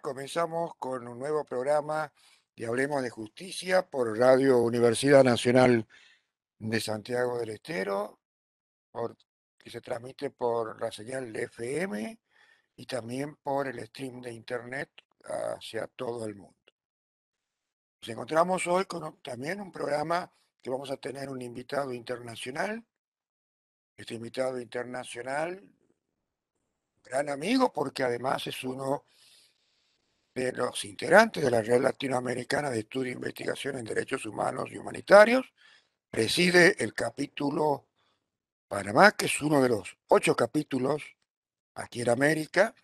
Comenzamos con un nuevo programa de Hablemos de Justicia por Radio Universidad Nacional de Santiago del Estero, que se transmite por la señal de FM y también por el stream de Internet hacia todo el mundo. Nos encontramos hoy con también un programa que vamos a tener un invitado internacional. Este invitado internacional gran amigo porque además es uno de los integrantes de la Red Latinoamericana de Estudio e Investigación en Derechos Humanos y Humanitarios. Preside el capítulo Panamá, que es uno de los ocho capítulos aquí en América,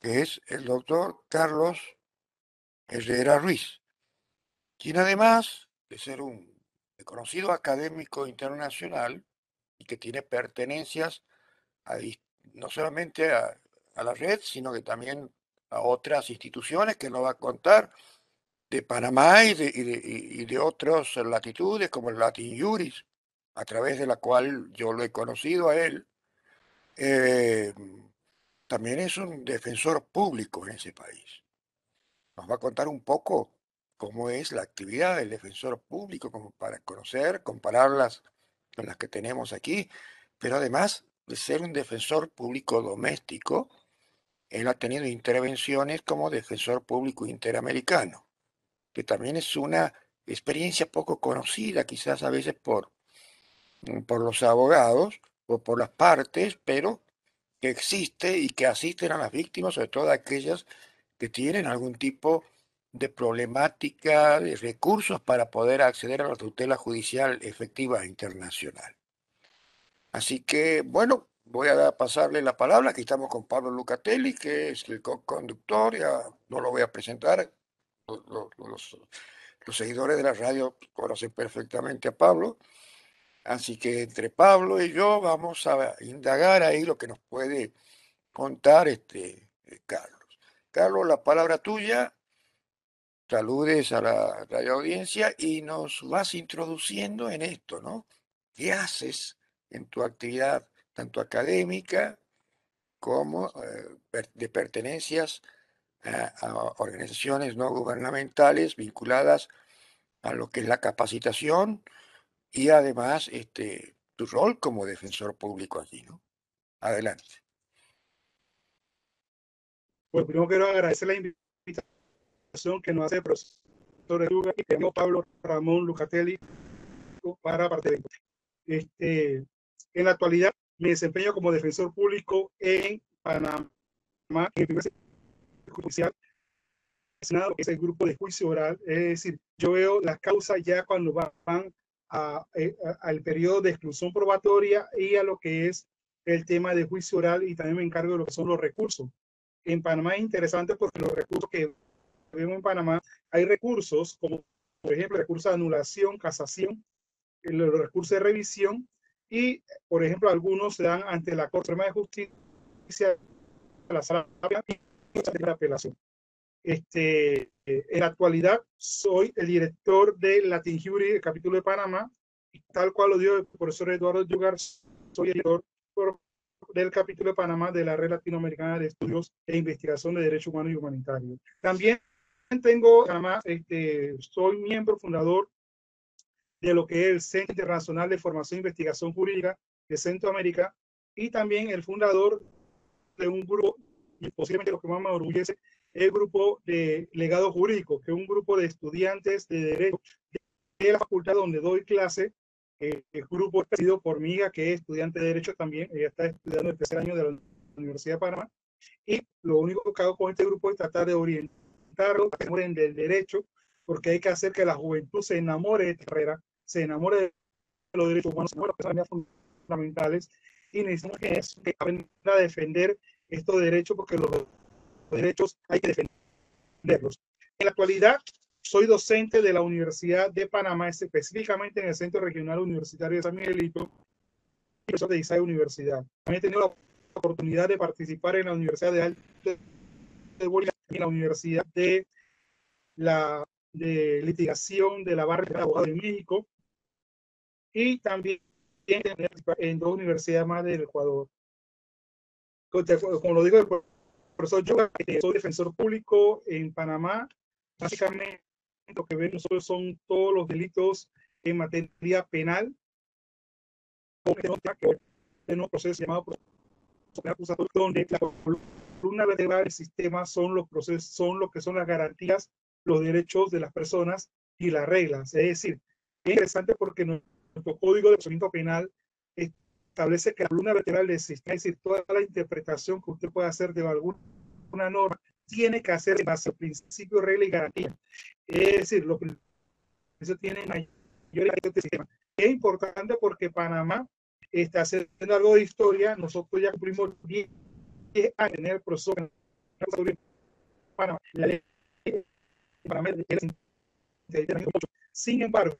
que es el doctor Carlos Herrera Ruiz, quien además de ser un reconocido académico internacional y que tiene pertenencias no solamente a la red, sino que también a otras instituciones que nos va a contar de Panamá y de, y de, y- otras latitudes, como el Latin Juris, a través de la cual yo lo he conocido a él. Eh, también es un defensor público en ese país. Nos va a contar un poco cómo es la actividad del defensor público, como para conocer, compararlas con las que tenemos aquí, pero además de ser un defensor público doméstico, él ha tenido intervenciones como defensor público interamericano, que también es una experiencia poco conocida, quizás a veces por, mm, por los abogados o por las partes, pero que existe y que asisten a las víctimas, sobre todo aquellas que tienen algún tipo de problemática, de recursos para poder acceder a la tutela judicial efectiva internacional. Así que, bueno, voy a pasarle la palabra. Aquí estamos con Pablo Lucatelli, que es el co-conductor. Ya no lo voy a presentar. Lo- lo- Los, los seguidores de la radio conocen perfectamente a Pablo. Así que entre Pablo y yo vamos a indagar ahí lo que nos puede contar este eh, Carlos. Carlos, la palabra tuya saludes a la radio audiencia y nos vas introduciendo en esto, ¿no? ¿Qué haces en tu actividad tanto académica como eh, de pertenencias a, organizaciones no gubernamentales vinculadas a lo que es la capacitación y además este, tu rol como defensor público allí, ¿no? Adelante. Pues primero quiero agradecer la invitación que nos hace el profesor Yuga y que Pablo Ramón Lucatelli para parte de este, En la actualidad me desempeño como defensor público en Panamá, en el primer judicial, es el grupo de juicio oral. Es decir, yo veo las causas ya cuando van eh, al periodo de exclusión probatoria y a lo que es el tema de juicio oral y también me encargo de lo que son los recursos en Panamá es interesante porque los recursos que vemos en Panamá, hay recursos como, por ejemplo, recursos de anulación, casación, los recursos de revisión y, por ejemplo, algunos se dan ante la Corte Suprema de Justicia, la sala de la apelación. Este, en la actualidad soy el director de Latin Jury, el capítulo de Panamá, y tal cual lo dio el profesor Eduardo Yugar, soy el director del capítulo de Panamá de la Red Latinoamericana de Estudios e Investigación de Derechos Humanos y Humanitarios. También tengo, además, este, soy miembro fundador de lo que es el Centro Internacional de Formación e Investigación Jurídica de Centroamérica y también el fundador de un grupo, y posiblemente lo que más me orgullece, el grupo de legado jurídico, que es un grupo de estudiantes de derecho de la facultad donde doy clase el grupo es presidido por mi que es estudiante de Derecho también. Ella está estudiando el tercer año de la Universidad de Panamá. Y lo único que hago con este grupo es tratar de orientarlo a que del derecho, porque hay que hacer que la juventud se enamore de carrera, se enamore de los derechos humanos, de las fundamentales. Y necesitamos que, es, que aprenda a defender estos derechos, porque los derechos hay que defenderlos. En la actualidad, soy docente de la Universidad de Panamá, específicamente en el Centro Regional Universitario de San Miguelito, y profesor de Isai Universidad. También he tenido la oportunidad de participar en la Universidad de Alto de Bolivia en la Universidad de la de litigación de la barra de abogados de México y también en dos universidades más del Ecuador. Como lo digo el profesor, yo soy defensor público en Panamá, básicamente lo que nosotros son todos los delitos en materia penal, en un proceso llamado proceso donde la columna vertebral del sistema son los procesos, son lo que son las garantías, los derechos de las personas y las reglas. Es decir, es interesante porque nuestro código de procedimiento penal establece que la columna vertebral del sistema, es decir, toda la interpretación que usted puede hacer de alguna norma, tiene que hacer base al principio, regla y garantía. Es decir, lo que eso tiene mayor este sistema. Es importante porque Panamá está haciendo algo de historia. Nosotros ya cumplimos 10 años en el proceso. La ley Panamá Sin embargo,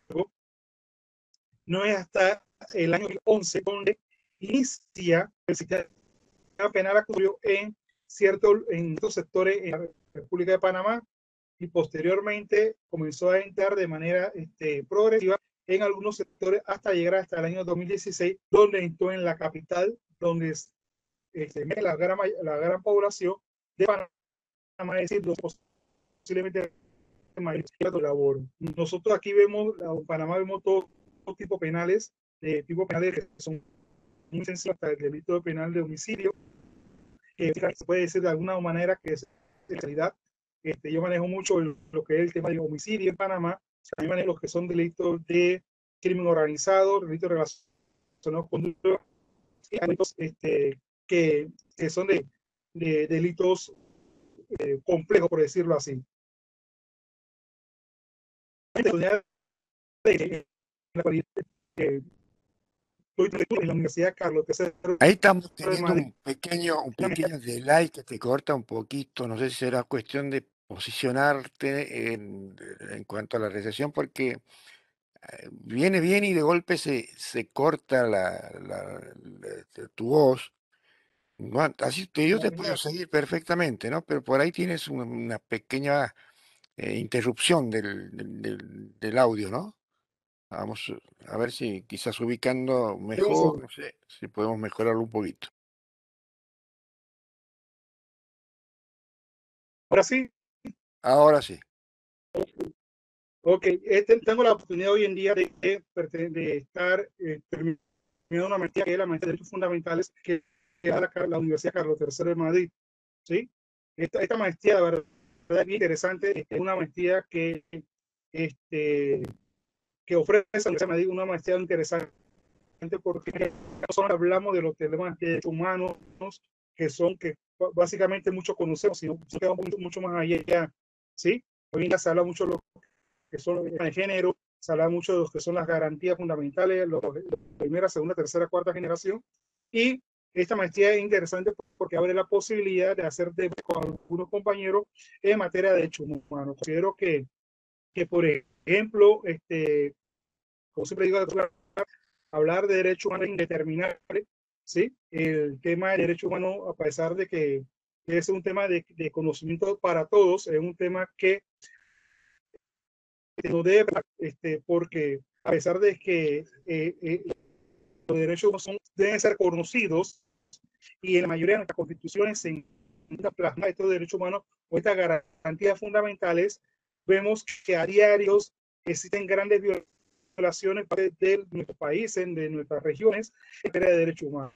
no es hasta el año 11 donde inicia el sistema penal ocurrió en ciertos en estos sectores en la República de Panamá y posteriormente comenzó a entrar de manera este, progresiva en algunos sectores hasta llegar hasta el año 2016, donde entró en la capital, donde este, la, gran, la gran población de Panamá, es decir, posiblemente mayor labor. Nosotros aquí vemos, en Panamá vemos todo, todo tipo penales, de tipo penales que son muy sensibles hasta el delito penal de homicidio, que se puede decir de alguna manera que es realidad este, yo manejo mucho lo que es el tema de homicidio en Panamá, también manejo lo que son delitos de crimen organizado, delitos relacionados con delitos este, que, que, son de, de delitos eh, complejos, por decirlo así. Ahí estamos teniendo un pequeño, un pequeño delay que te corta un poquito. No sé si será cuestión de posicionarte en, en cuanto a la recesión, porque eh, viene bien y de golpe se, se corta la, la, la- tu voz. Así que yo te puedo seguir perfectamente, ¿no? Pero por ahí tienes una pequeña eh, interrupción del, del, del, audio, ¿no? Vamos a ver si quizás ubicando mejor, no sé, si podemos mejorarlo un poquito. Ahora sí. Ahora sí. Ok, este, tengo la oportunidad hoy en día de, de, estar eh, terminando una maestría que es la maestría de Derechos Fundamentales que da la, la, Universidad Carlos III de Madrid. ¿sí? Esta, esta maestría, la verdad, bien interesante. Es una maestría que, este, que ofrece de Madrid una maestría interesante porque nosotros hablamos de los temas de humanos que son que básicamente muchos conocemos, sino que mucho, mucho más allá. ¿sí? Hoy en día se habla mucho de lo que son los de género, se habla mucho de lo que son las garantías fundamentales, los, primera, segunda, tercera, cuarta generación. Y esta maestría es interesante porque abre la posibilidad de hacer de, con algunos compañeros en materia de derechos humanos. Considero que, que por ejemplo, este, como siempre digo, hablar de derechos humanos es indeterminable, ¿sí? El tema de derechos humanos, a pesar de que es un tema de, de conocimiento para todos, es un tema que no debe, este, porque a pesar de que eh, eh, los derechos son, deben ser conocidos y en la mayoría de nuestras constituciones se plasma estos derechos humanos o estas garantías fundamentales, vemos que a diarios existen grandes violaciones de nuestros países, de nuestras regiones, en materia de derechos humanos.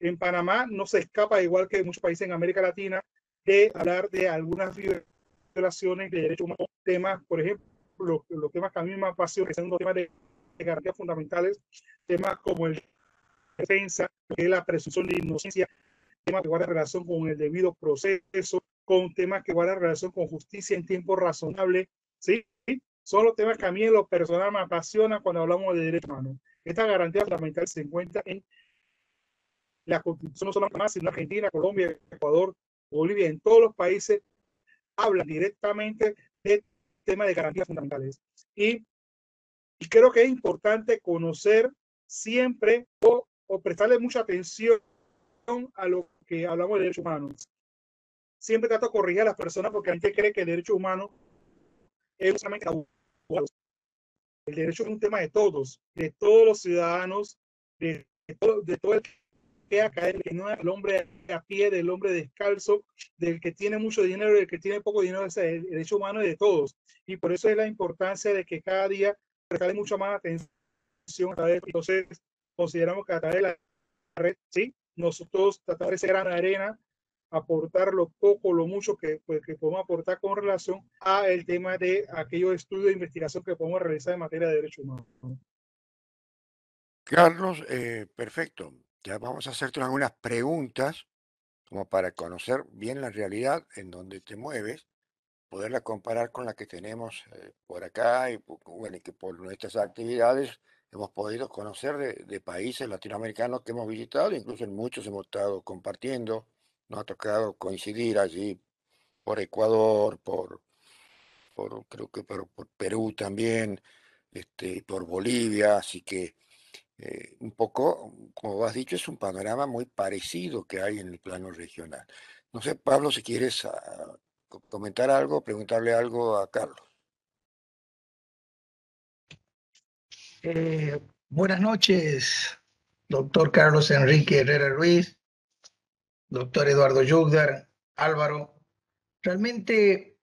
En Panamá no se escapa, igual que en muchos países en América Latina, de hablar de algunas violaciones de derechos humanos, temas, por ejemplo, los, temas que a mí me apasionan, que son los temas de, garantías fundamentales, temas como el defensa, que es la presunción de inocencia, temas que guardan relación con el debido proceso, con temas que guardan relación con justicia en tiempo razonable, ¿sí? Son los temas que a mí en lo personal me apasiona cuando hablamos de derechos humanos. Esta garantía fundamental se encuentra en la Constitución, no solo más, sino en Argentina, Colombia, Ecuador, Bolivia, en todos los países hablan directamente del tema de garantías fundamentales. Y, y creo que es importante conocer siempre o, o, prestarle mucha atención a lo que hablamos de derechos humanos. Siempre trato de corregir a las personas porque la gente cree que el derecho humano es solamente el derecho es un tema de todos, de todos los ciudadanos, de, todo, de todo el que a caer, no el hombre a pie, del hombre descalzo, del que tiene mucho dinero, del que tiene poco dinero, es el derecho humano de todos. Y por eso es la importancia de que cada día prestarle mucha más atención a través, entonces consideramos que a través de la red, sí, nosotros tratar ese gran arena, aportar lo poco, lo mucho que, pues, que podemos aportar con relación a el tema de aquellos estudios de investigación que podemos realizar en materia de derechos humanos. Carlos, eh, perfecto. Ya vamos a hacerte algunas preguntas como para conocer bien la realidad en donde te mueves, poderla comparar con la que tenemos eh, por acá y bueno, que por nuestras actividades hemos podido conocer de, países latinoamericanos que hemos visitado, incluso en muchos hemos estado compartiendo, nos ha tocado coincidir allí por Ecuador, por, creo que por, Perú también, este, por Bolivia, así que eh, un poco, como has dicho, es un panorama muy parecido que hay en el plano regional. No sé, Pablo, si quieres uh, comentar algo, preguntarle algo a Carlos. Eh, buenas noches, doctor Carlos Enrique Herrera Ruiz, doctor Eduardo Yugdar, Álvaro. Realmente,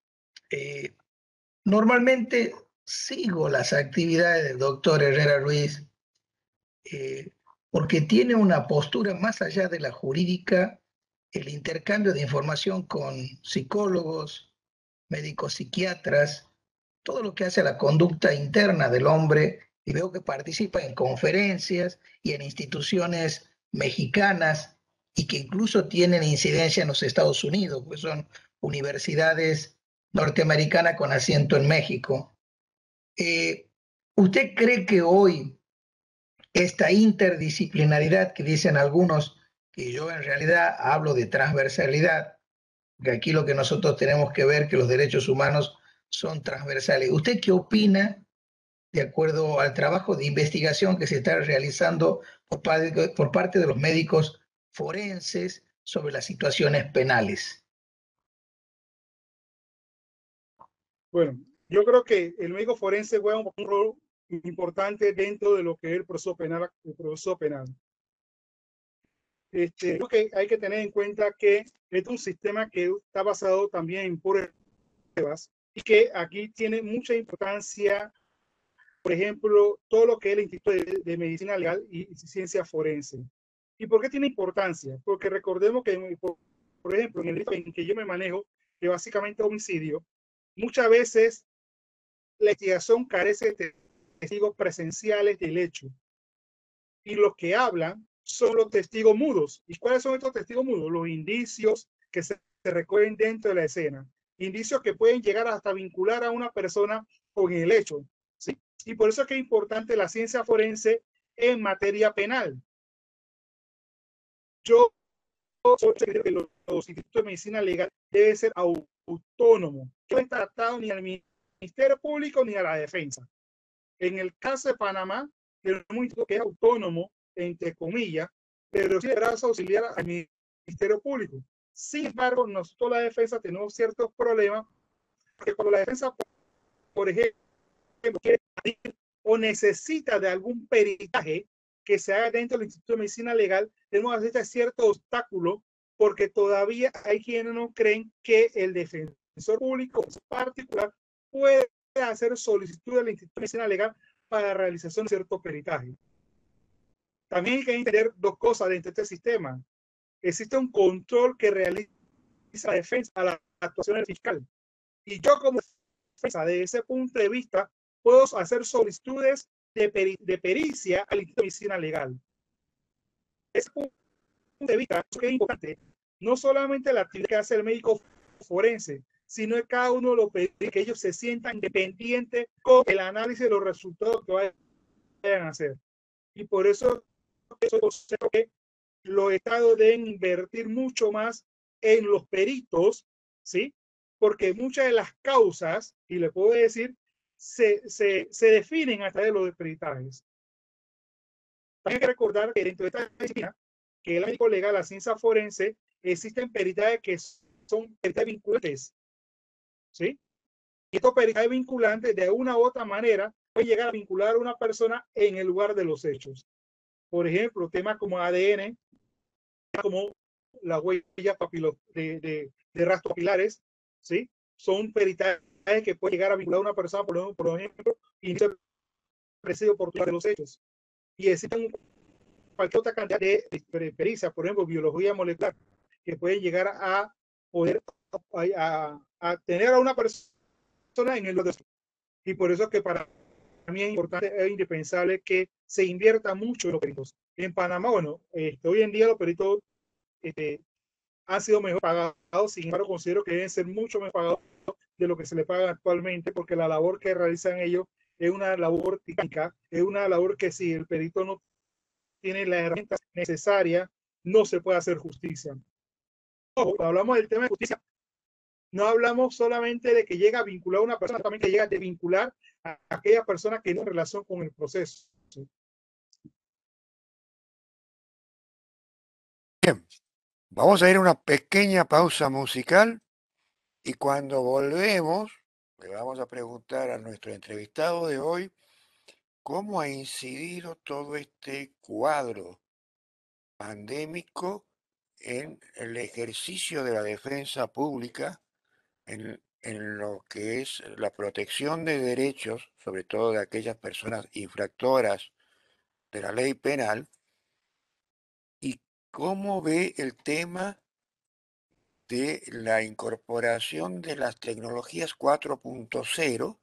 eh, normalmente sigo las actividades del doctor Herrera Ruiz eh, porque tiene una postura más allá de la jurídica, el intercambio de información con psicólogos, médicos psiquiatras, todo lo que hace a la conducta interna del hombre, y veo que participa en conferencias y en instituciones mexicanas y que incluso tienen incidencia en los Estados Unidos, pues son universidades norteamericanas con asiento en México. Eh, ¿Usted cree que hoy esta interdisciplinaridad que dicen algunos, que yo en realidad hablo de transversalidad, que aquí lo que nosotros tenemos que ver que los derechos humanos son transversales. ¿Usted qué opina de acuerdo al trabajo de investigación que se está realizando por parte, de los médicos forenses sobre las situaciones penales? Bueno, yo creo que el médico forense juega un, rol importante dentro de lo que es el proceso penal. El proceso penal. Este, creo que hay que tener en cuenta que es un sistema que está basado también en pruebas y que aquí tiene mucha importancia, por ejemplo, todo lo que es el Instituto de, Medicina Legal y, Ciencia Forense. ¿Y por qué tiene importancia? Porque recordemos que, por, ejemplo, en el en que yo me manejo, que básicamente homicidio, muchas veces la investigación carece de testigos presenciales del hecho. Y los que hablan son los testigos mudos. ¿Y cuáles son estos testigos mudos? Los indicios que se, recogen dentro de la escena. Indicios que pueden llegar hasta vincular a una persona con el hecho. Y por eso es que es importante la ciencia forense en materia penal. Yo creo que los, institutos de medicina legal deben ser autónomos. No están tratado ni al Ministerio Público ni a la defensa. En el caso de Panamá, tenemos un instituto que es autónomo entre comillas, pero sí brazo auxiliar al Ministerio Público. Sin embargo, nosotros la defensa tenemos ciertos problemas, porque cuando la defensa, por ejemplo, o necesita de algún peritaje que se haga dentro del Instituto de Medicina Legal, tenemos que cierto obstáculo porque todavía hay quienes no creen que el defensor público particular puede hacer solicitud del Instituto de Medicina Legal para la realización de cierto peritaje. También hay que entender dos cosas dentro de este sistema. Existe un control que realiza la defensa a la actuación del fiscal. Y yo como defensa, de ese punto de vista, puedo hacer solicitudes de, de pericia al Instituto de Medicina Legal. Ese punto de vista es importante. No solamente la actividad que hace el médico forense, sino que cada uno lo que ellos se sientan independientes con el análisis de los resultados que vayan a hacer. Y por eso eso que los estados deben invertir mucho más en los peritos, ¿sí? Porque muchas de las causas, y le puedo decir, se, se, se definen a través de los peritajes. Hay que recordar que dentro de esta disciplina, que el médico legal, la ciencia forense, existen peritajes que son peritajes vinculantes, ¿sí? Y estos peritajes vinculantes, de una u otra manera, pueden llegar a vincular a una persona en el lugar de los hechos. Por ejemplo, temas como ADN, como las huellas de, de, de rastros papilares, ¿sí? Son peritajes que pueden llegar a vincular a una persona, por ejemplo, por ejemplo y presidio por de los hechos. Y existen cualquier otra cantidad de, pericias, por ejemplo, biología molecular, que pueden llegar a poder a, a, tener a una persona en el otro. Y por eso que para mí es importante, es indispensable que se invierta mucho en los peritos. En Panamá, bueno, este, hoy en día los peritos este, han sido mejor pagados, sin embargo considero que deben ser mucho mejor pagados de lo que se le paga actualmente, porque la labor que realizan ellos es una labor técnica, es una labor que si el perito no tiene las herramientas necesarias, no se puede hacer justicia. Ojo, hablamos del tema de justicia, no hablamos solamente de que llega a vincular a una persona, también que llega a vincular a aquella persona que tiene relación con el proceso. Bien, vamos a ir a una pequeña pausa musical y cuando volvemos le vamos a preguntar a nuestro entrevistado de hoy cómo ha incidido todo este cuadro pandémico en el ejercicio de la defensa pública, en, en lo que es la protección de derechos, sobre todo de aquellas personas infractoras de la ley penal, ¿Cómo ve el tema de la incorporación de las tecnologías 4.0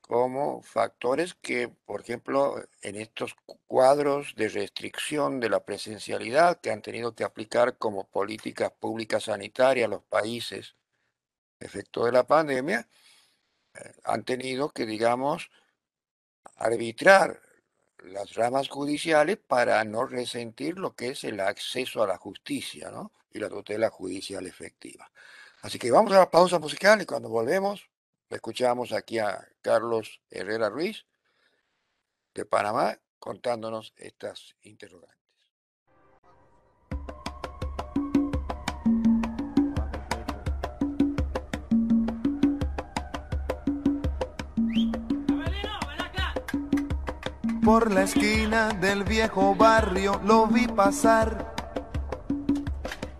como factores que, por ejemplo, en estos cuadros de restricción de la presencialidad que han tenido que aplicar como políticas públicas sanitarias los países efecto de la pandemia, eh, han tenido que, digamos, arbitrar las ramas judiciales para no resentir lo que es el acceso a la justicia ¿no? y la tutela judicial efectiva. Así que vamos a la pausa musical y cuando volvemos, escuchamos aquí a Carlos Herrera Ruiz de Panamá contándonos estas interrogantes. Por la esquina del viejo barrio lo vi pasar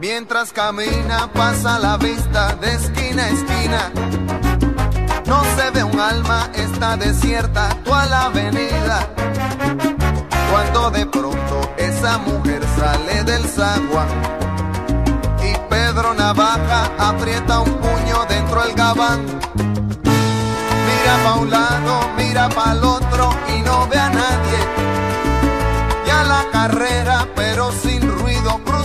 Mientras camina pasa la vista de esquina a esquina. No se ve un alma, está desierta toda la avenida. Cuando de pronto esa mujer sale del zaguán y Pedro Navaja aprieta un puño dentro del gabán. Mira pa' un lado, mira pa' el otro y no ve a nadie. Ya la carrera, pero sin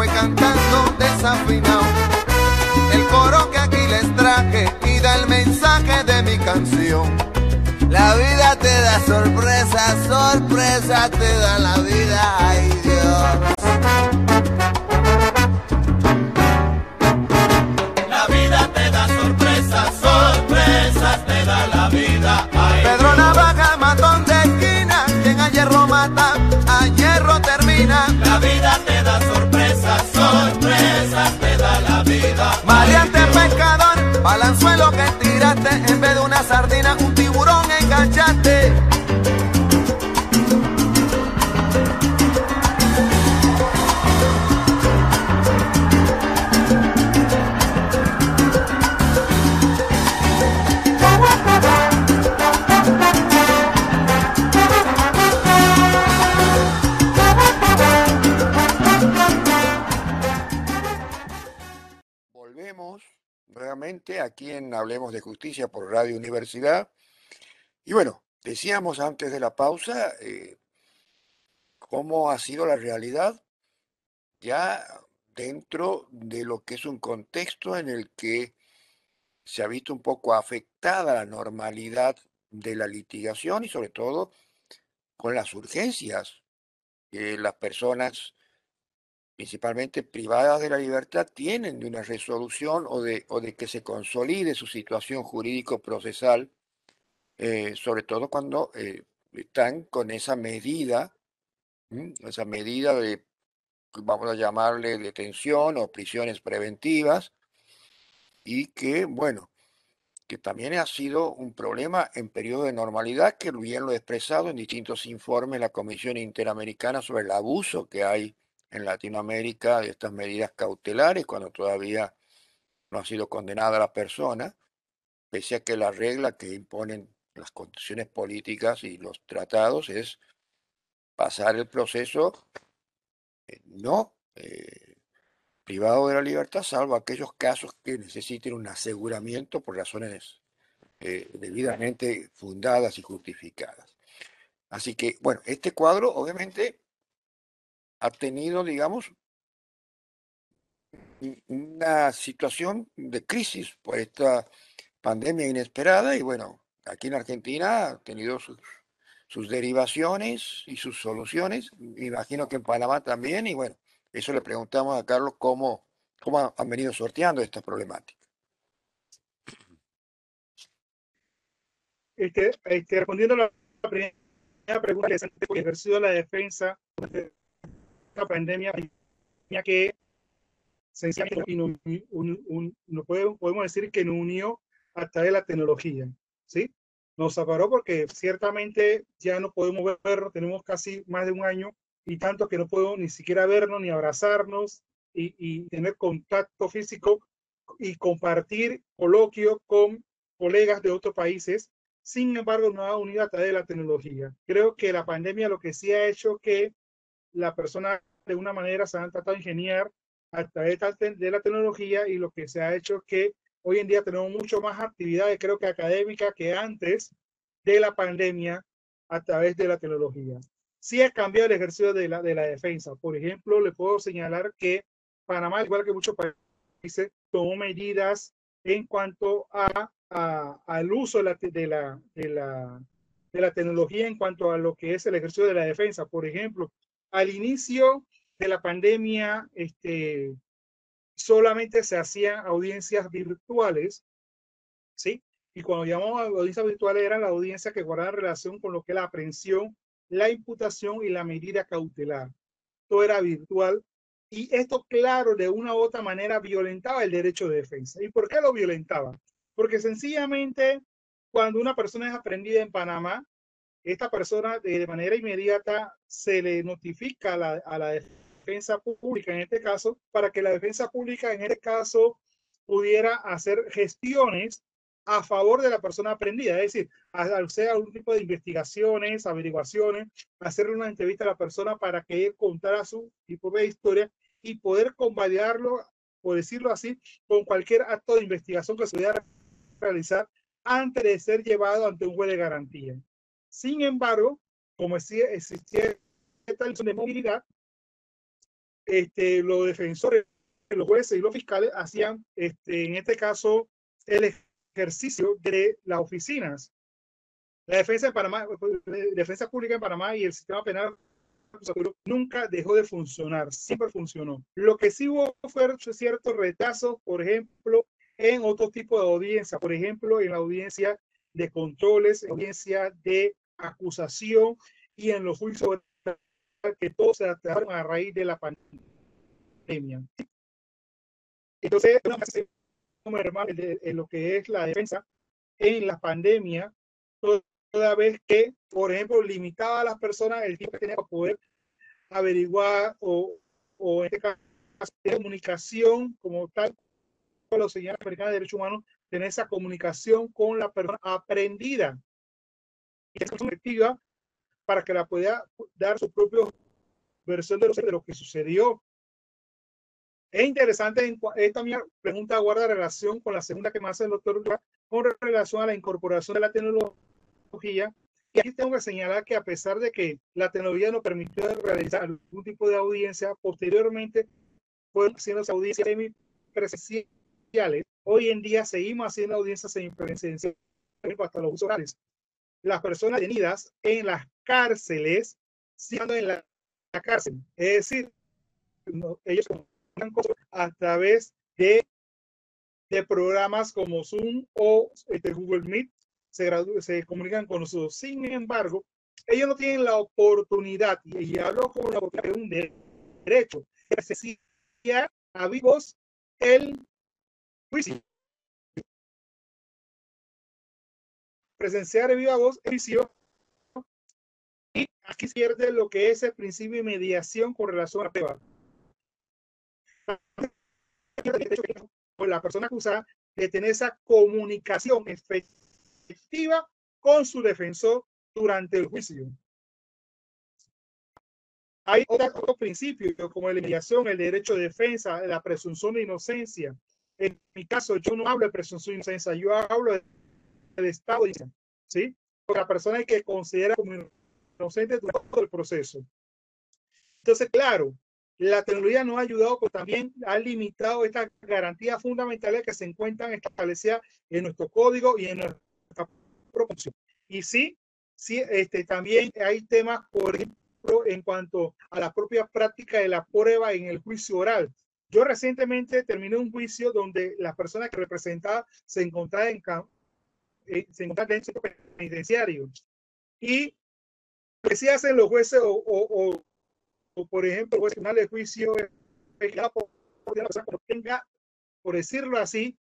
Fue cantando desafinado. El coro que aquí les traje y da el mensaje de mi canción. La vida te da sorpresa, sorpresa te da la vida, ay Dios. La vida te da sorpresas, sorpresas te da la vida. Ay, Pedro Navaja, matón de esquina, quien a hierro mata, termina. la vida te da sorpresas, sorpresas te da la vida. Variante pescador, balanzuelo que tiraste, en vez de una sardina, un tiburón enganchaste. Nuevamente aquí en Hablemos de Justicia por Radio Universidad. Y bueno, decíamos antes de la pausa eh, cómo ha sido la realidad ya dentro de lo que es un contexto en el que se ha visto un poco afectada la normalidad de la litigación y sobre todo con las urgencias que las personas, principalmente privadas de la libertad, tienen de una resolución o de, o de que se consolide su situación jurídico-procesal, eh, sobre todo cuando eh, están con esa medida, esa medida de, vamos a llamarle detención o prisiones preventivas, y que, bueno, que también ha sido un problema en periodo de normalidad, que bien lo he expresado en distintos informes la Comisión Interamericana sobre el abuso que hay en Latinoamérica de estas medidas cautelares cuando todavía no ha sido condenada la persona, pese a que la regla que imponen las condiciones políticas y los tratados es pasar el proceso eh, no eh, privado de la libertad, salvo aquellos casos que necesiten un aseguramiento por razones eh, debidamente fundadas y justificadas. Así que, bueno, este cuadro obviamente ha tenido, digamos, una situación de crisis por esta pandemia inesperada y bueno, aquí en Argentina ha tenido sus, derivaciones y sus soluciones, imagino que en Panamá también y bueno, eso le preguntamos a Carlos cómo, cómo han venido sorteando esta problemática. Este, este, respondiendo a la primera pregunta, el ejercicio de la defensa de pandemia, que sencillamente no podemos, podemos decir que nos unió a través de la tecnología, ¿sí? Nos separó porque ciertamente ya no podemos verlo, tenemos casi más de un año y tanto que no puedo ni siquiera vernos ni abrazarnos y, tener contacto físico y compartir coloquio con colegas de otros países. Sin embargo, no ha unido a través de la tecnología. Creo que la pandemia lo que sí ha hecho que la persona de una manera se han tratado de ingeniar a través de la tecnología y lo que se ha hecho que hoy en día tenemos mucho más actividades, creo que académica que antes de la pandemia a través de la tecnología sí ha cambiado el ejercicio de la, de la defensa. Por ejemplo, le puedo señalar que Panamá, igual que muchos países, tomó medidas en cuanto a, al uso de la, de, la, de, la, de la tecnología en cuanto a lo que es el ejercicio de la defensa. Por ejemplo, al inicio de la pandemia, este, solamente se hacían audiencias virtuales, ¿sí? Y cuando llamamos a audiencias virtuales, eran la audiencia que guardaba relación con lo que es la aprehensión la imputación y la medida cautelar. Todo era virtual y esto, claro, de una u otra manera violentaba el derecho de defensa. ¿Y por qué lo violentaba? Porque sencillamente cuando una persona es aprendida en Panamá, esta persona de manera inmediata se le notifica a la, a la defensa pública, en este caso, para que la defensa pública, en este caso, pudiera hacer gestiones a favor de la persona aprendida, es decir, hacer algún tipo de investigaciones, averiguaciones, hacerle una entrevista a la persona para que él contara su tipo de historia y poder convalidarlo, por decirlo así, con cualquier acto de investigación que se pudiera realizar antes de ser llevado ante un juez de garantía. Sin embargo, como existía esta de movilidad, este, los defensores, los jueces y los fiscales hacían, este, en este caso, el ejercicio de las oficinas. La defensa en Panamá, defensa pública en Panamá y el sistema penal nunca dejó de funcionar, siempre funcionó. Lo que sí hubo fue ciertos retrasos, por ejemplo, en otro tipo de audiencia, por ejemplo, en la audiencia de controles, audiencia de acusación y en los juicios que todos se trataron a raíz de la pandemia. Entonces, en lo que es la defensa en la pandemia, toda vez que, por ejemplo, limitaba a las personas el tiempo que tenía para poder averiguar o, o en este caso, comunicación como tal, con los señores americanos de derechos humanos, tener esa comunicación con la persona aprendida y es efectiva para que la pueda dar su propia versión de lo, de lo que sucedió es interesante, esta mi pregunta guarda relación con la segunda que me hace el doctor con relación a la incorporación de la tecnología. Y aquí tengo que señalar que a pesar de que la tecnología nos permitió realizar algún tipo de audiencia, posteriormente fueron haciendo audiencias semipresenciales. Hoy en día seguimos haciendo audiencias semipresenciales hasta los usuarios. Las personas detenidas en las cárceles, siendo en la cárcel. Es decir, ellos a través de, de programas como Zoom o este, Google Meet se, se comunican con nosotros. Sin embargo, ellos no tienen la oportunidad, y, hablo como la oportunidad de un derecho, de a vivos el juicio. Presenciar de viva voz el juicio y aquí se pierde lo que es el principio de mediación con relación a la prueba. Por la persona acusada de tener esa comunicación efectiva con su defensor durante el juicio. Hay otros principios como la mediación, el derecho de defensa, la presunción de inocencia. En mi caso, yo no hablo de presunción de inocencia, yo hablo del estado de ¿sí? Porque la persona que considera como inocente durante todo el proceso. Entonces, claro, la tecnología nos ha ayudado, pero también ha limitado estas garantías fundamentales que se encuentran establecidas en nuestro código y en nuestra proporción. Y sí, sí, este, también hay temas, por ejemplo, en cuanto a la propia práctica de la prueba en el juicio oral. Yo recientemente terminé un juicio donde la persona que representaba se encontraba en, eh, se encontraba en el centro penitenciario. Y que sí hacen los jueces o, o, o, por ejemplo, el juez final de juicio por, por, tenga, por decirlo así,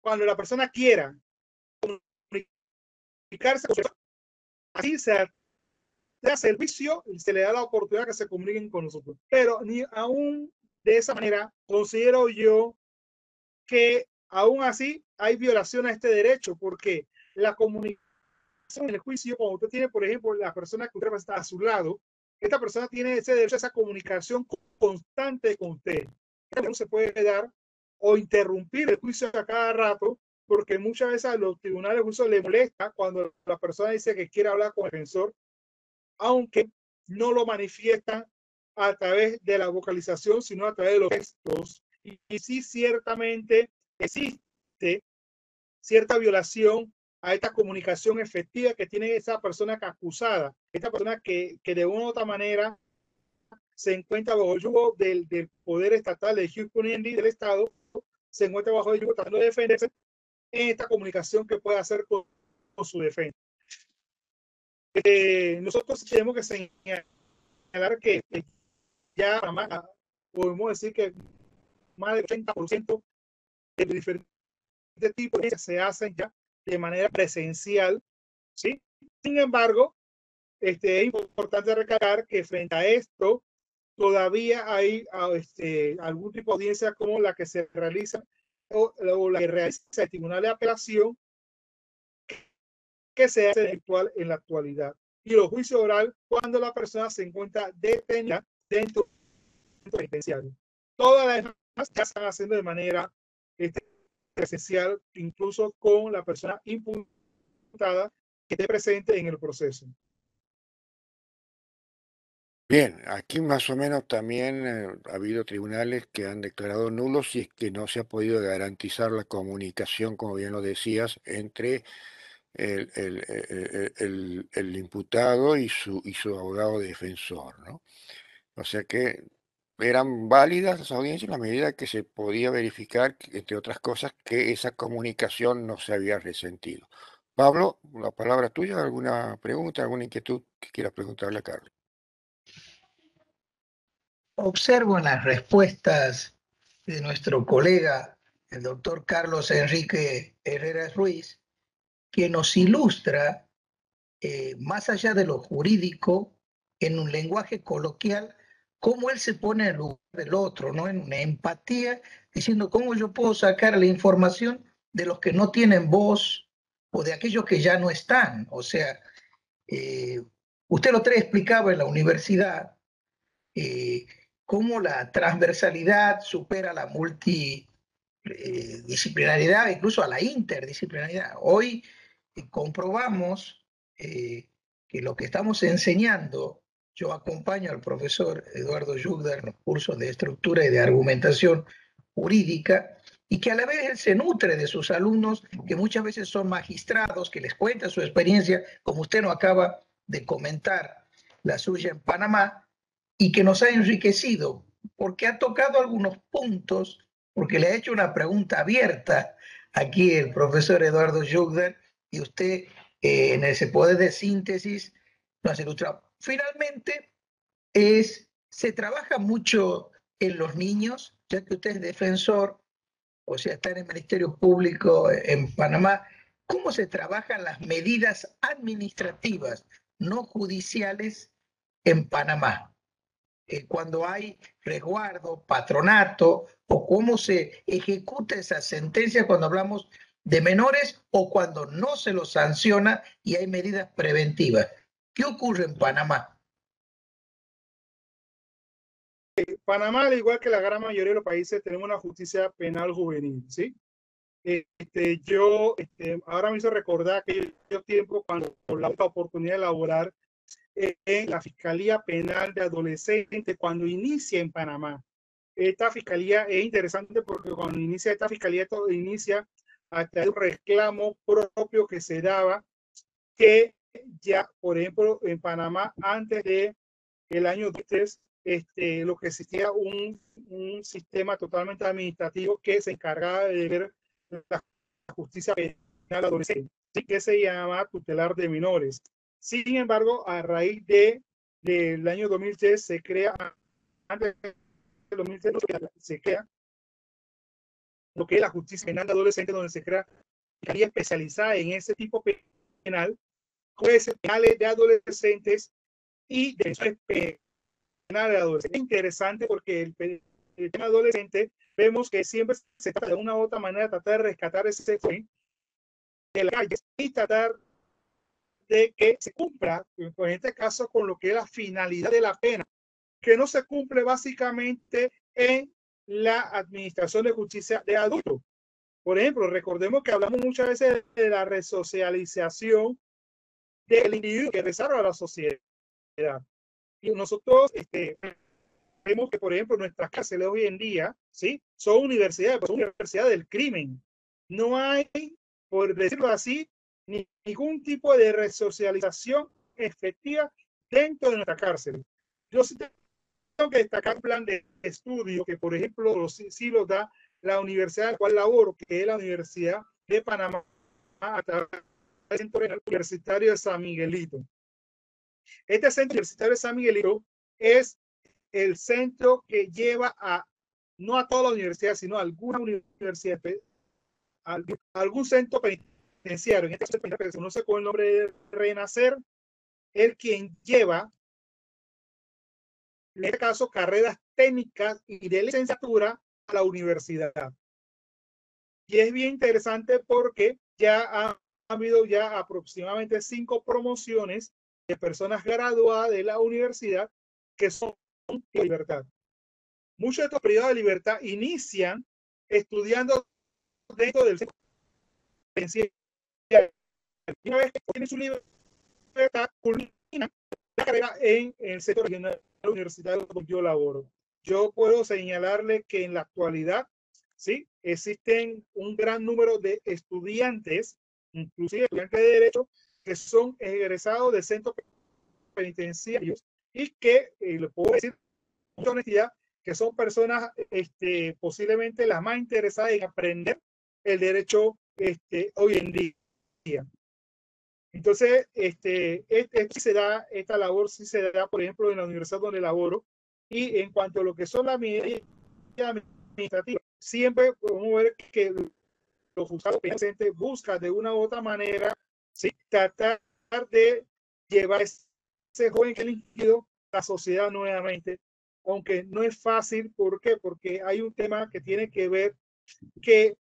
cuando la persona quiera comunicarse así se hace el juicio y se le da la oportunidad que se comuniquen con nosotros. Pero ni aún de esa manera considero yo que aún así hay violación a este derecho, porque la comunicación en el juicio, cuando usted tiene, por ejemplo, la persona que usted está a su lado, esta persona tiene ese derecho a esa comunicación constante con usted. No se puede dar o interrumpir el juicio a cada rato, porque muchas veces a los tribunales juicio le molesta cuando la persona dice que quiere hablar con el defensor aunque no lo manifiestan a través de la vocalización, sino a través de los textos. Y, sí, ciertamente existe cierta violación a esta comunicación efectiva que tiene esa persona que acusada, esta persona que, que de una u otra manera se encuentra bajo el yugo del, del poder estatal de Houston y del Estado, se encuentra bajo el yugo tratando de defenderse en esta comunicación que puede hacer con su defensa. Eh, nosotros tenemos que señalar que ya podemos decir que más del 30% de diferentes tipos se hacen ya de manera presencial, ¿sí? Sin embargo, este, es importante recalcar que frente a esto, todavía hay este, algún tipo de audiencia como la que se realiza o, o la que realiza el Tribunal de Apelación que se hace actual, en la actualidad. Y los juicios oral cuando la persona se encuentra detenida dentro del penitenciario. Todas las demás ya están haciendo de manera presencial, incluso con la persona imputada que esté presente en el proceso. Bien, aquí más o menos también eh, ha habido tribunales que han declarado nulos si es que no se ha podido garantizar la comunicación, como bien lo decías, entre el, el, el, imputado y su, y su abogado defensor, ¿no? O sea que eran válidas las audiencias en la medida que se podía verificar, entre otras cosas, que esa comunicación no se había resentido. Pablo, la palabra tuya, ¿alguna pregunta, alguna inquietud que quieras preguntarle a Carlos? Observo en las respuestas de nuestro colega, el doctor Carlos Enrique Herrera Ruiz, que nos ilustra, eh, más allá de lo jurídico, en un lenguaje coloquial, cómo él se pone en el lugar del otro, ¿no? En una empatía, diciendo cómo yo puedo sacar la información de los que no tienen voz o de aquellos que ya no están. O sea, eh, usted lo tres explicaba en la universidad, eh, cómo la transversalidad supera la multidisciplinaridad, incluso a la interdisciplinaridad. Hoy comprobamos eh, que lo que estamos enseñando, yo acompaño al profesor Eduardo Yugdar en los cursos de estructura y de argumentación jurídica, y que a la vez él se nutre de sus alumnos, que muchas veces son magistrados, que les cuenta su experiencia, como usted nos acaba de comentar. la suya en Panamá, y que nos ha enriquecido, porque ha tocado algunos puntos, porque le ha hecho una pregunta abierta aquí el profesor Eduardo Jugder, y usted eh, en ese poder de síntesis nos ha ilustrado. Finalmente, es, se trabaja mucho en los niños, ya que usted es defensor, o sea, está en el Ministerio Público en Panamá, ¿cómo se trabajan las medidas administrativas, no judiciales, en Panamá? Eh, cuando hay resguardo, patronato, o cómo se ejecuta esa sentencia cuando hablamos de menores o cuando no se los sanciona y hay medidas preventivas. ¿Qué ocurre en Panamá? Panamá, al igual que la gran mayoría de los países, tenemos una justicia penal juvenil, ¿sí? Este, yo, este, ahora me hizo recordar que yo tiempo cuando la oportunidad de elaborar en la Fiscalía Penal de Adolescentes cuando inicia en Panamá. Esta fiscalía es interesante porque cuando inicia esta fiscalía, todo inicia hasta un reclamo propio que se daba que ya, por ejemplo, en Panamá, antes de el año 2003, este, lo que existía un, un sistema totalmente administrativo que se encargaba de ver la justicia penal adolescente, que se llama tutelar de menores. Sin embargo, a raíz de del año 2003 se crea, antes del 2003 se crea lo que es la justicia penal de adolescentes, donde se crea fiscalía especializada en ese tipo penal, jueces de adolescentes y de de adolescentes. Es interesante porque el, el tema adolescente vemos que siempre se trata de una u otra manera tratar de rescatar ese fin de la calle y tratar de que se cumpla, en este caso, con lo que es la finalidad de la pena, que no se cumple básicamente en la administración de justicia de adultos. Por ejemplo, recordemos que hablamos muchas veces de la resocialización del individuo que desarrolla a la sociedad. Y nosotros este, vemos que, por ejemplo, nuestras cárceles hoy en día, ¿sí? Son universidades, son universidades del crimen. No hay, por decirlo así, ni, ningún tipo de resocialización efectiva dentro de nuestra cárcel. Yo sí tengo que destacar un plan de estudio que, por ejemplo, sí, lo da la universidad en la cual laboro, que es la Universidad de Panamá, a través Centro Universitario de San Miguelito. Este centro universitario de San Miguelito es el centro que lleva a, no a toda la universidad, sino a alguna universidad, a algún centro penitenciario, en este centro que se conoce con el nombre de Renacer, el quien lleva, en este caso, carreras técnicas y de licenciatura a la universidad. Y es bien interesante porque ya habido ya aproximadamente cinco promociones de personas graduadas de la universidad que son de libertad. Muchos de estos periodos de libertad inician estudiando dentro del centro Una vez que tienen su libertad, culminan la carrera en el sector regional universitario donde yo laboro. Yo puedo señalarle que en la actualidad, sí, existen un gran número de estudiantes, inclusive estudiantes de derecho, que son egresados de centros penitenciarios y que, eh, puedo decir con honestidad, que son personas este, posiblemente las más interesadas en aprender el derecho este, hoy en día. Entonces, este, este, se da, esta labor sí se da, por ejemplo, en la universidad donde laboro. Y en cuanto a lo que son las medidas administrativas, siempre podemos ver que los juzgados presentes buscan de una u otra manera ¿sí? tratar de llevar ese joven que elegido la sociedad nuevamente, aunque no es fácil. ¿Por qué? Porque hay un tema que tiene que ver que,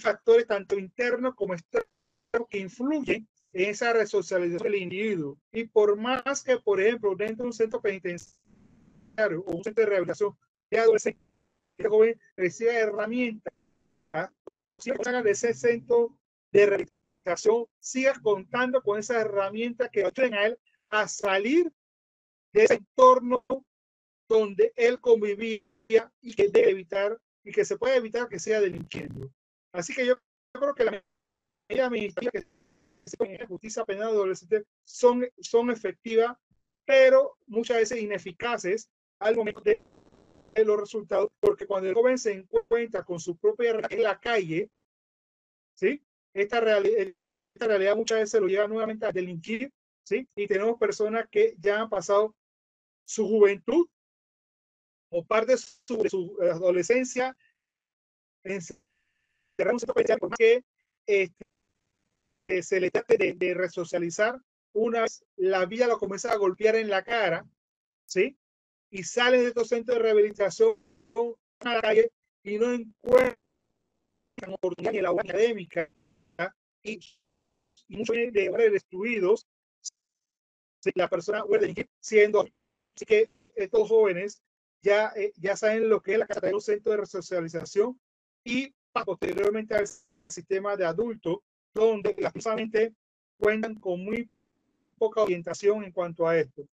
factores tanto internos como externos que influyen en esa resocialización del individuo. Y por más que, por ejemplo, dentro de un centro penitenciario o un centro de rehabilitación de adolescentes, el joven recibe herramientas. De ese centro de rehabilitación, sigas contando con esas herramientas que ayuden a él a salir de ese entorno donde él convivía y que debe evitar y que se puede evitar que sea delinquiendo. Así que yo creo que la medida administrativa que en justicia penal adolescente son, son efectivas, pero muchas veces ineficaces al momento de los resultados, porque cuando el joven se encuentra con su propia en la calle, ¿sí? Esta, realidad, esta realidad muchas veces lo lleva nuevamente a delinquir, ¿sí? Y tenemos personas que ya han pasado su juventud o parte de su, adolescencia en que este, se le trate de, de, resocializar una vez la vida lo comienza a golpear en la cara, ¿sí? Y salen de estos centros de rehabilitación y no encuentran oportunidad en la académica y, muchos de destruidos la persona siendo así que estos jóvenes ya, eh, ya saben lo que es la carta de un centro de resocialización y posteriormente al sistema de adulto, donde lastimosamente cuentan con muy poca orientación en cuanto a esto.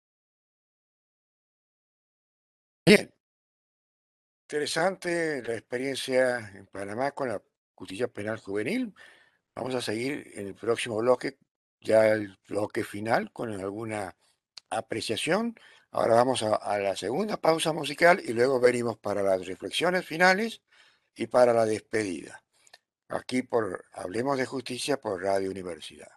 Bien. Interesante la experiencia en Panamá con la justicia penal juvenil. Vamos a seguir en el próximo bloque, ya el bloque final, con alguna apreciación. Ahora vamos a, la segunda pausa musical y luego venimos para las reflexiones finales y para la despedida. Aquí por Hablemos de Justicia por Radio Universidad.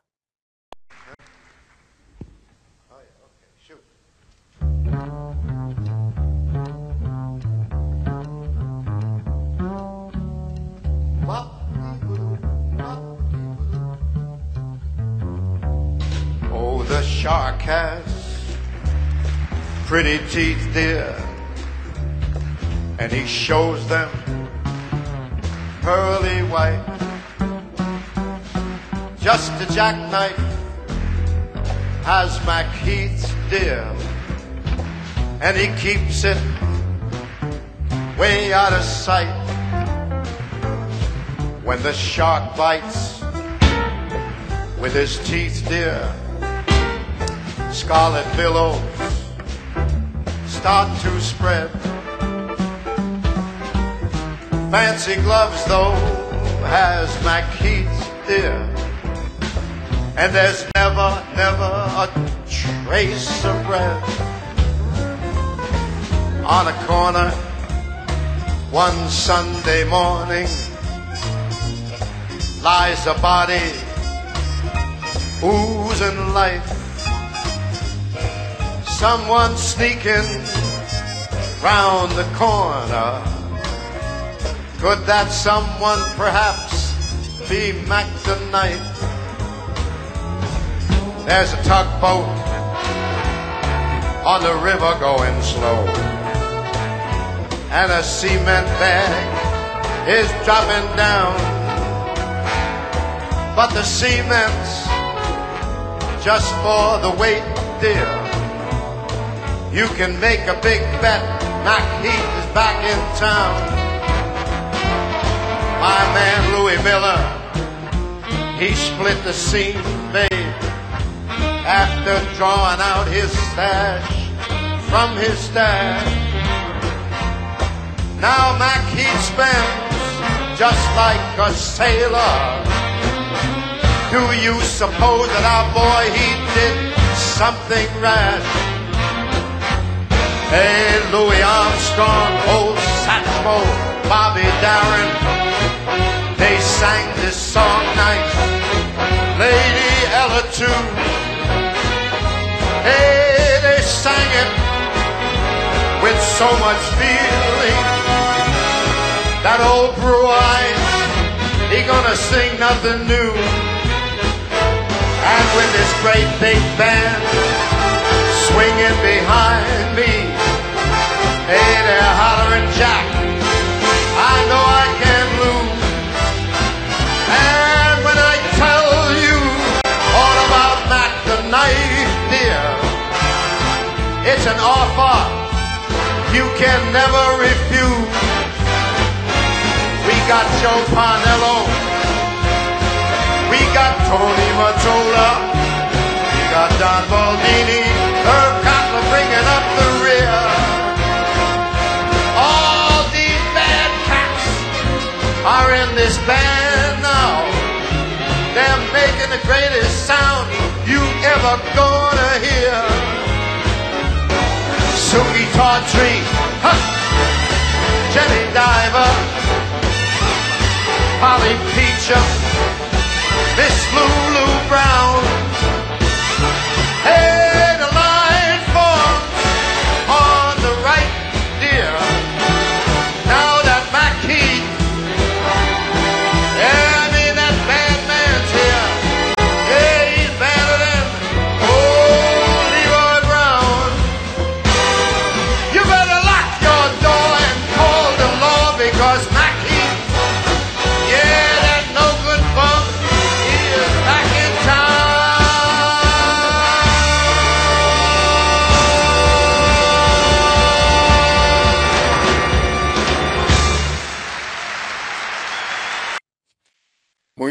Shark has pretty teeth, dear, and he shows them pearly white. Just a jackknife has Heath's dear, and he keeps it way out of sight. When the shark bites with his teeth, dear, scarlet billows start to spread. Fancy gloves, though, has Heath's dear. And there's never, never a trace of red. On a corner, one Sunday morning, lies a body oozing life. Someone sneaking round the corner could that someone perhaps be Mac the tonight? There's a tugboat on the river going slow, and a cement bag is dropping down. But the cement's just for the weight, dear. You can make a big bet Mac Heath is back in town. My man Louis Miller, he split the scene, babe, after drawing out his stash from his stash. Now Mac he spends just like a sailor. Do you suppose that our boy he did something rash? Hey, Louis Armstrong, old Satchmo, Bobby Darin, they sang this song nice. Lady Ella too. Hey, they sang it with so much feeling. That old brew he gonna sing nothing new. And with this great big band swinging behind me, hey, they're hollering Jack. I know I can't lose. And when I tell you all about the Knife, dear. It's an offer you can never refuse. We got Joe Parnello. We got Tony Matola. We got Don Baldini. Herb are in this band now. They're making the greatest sound you ever gonna hear. Suki Tawdry, huh? Jenny Diver, Polly Peachum, Miss Lulu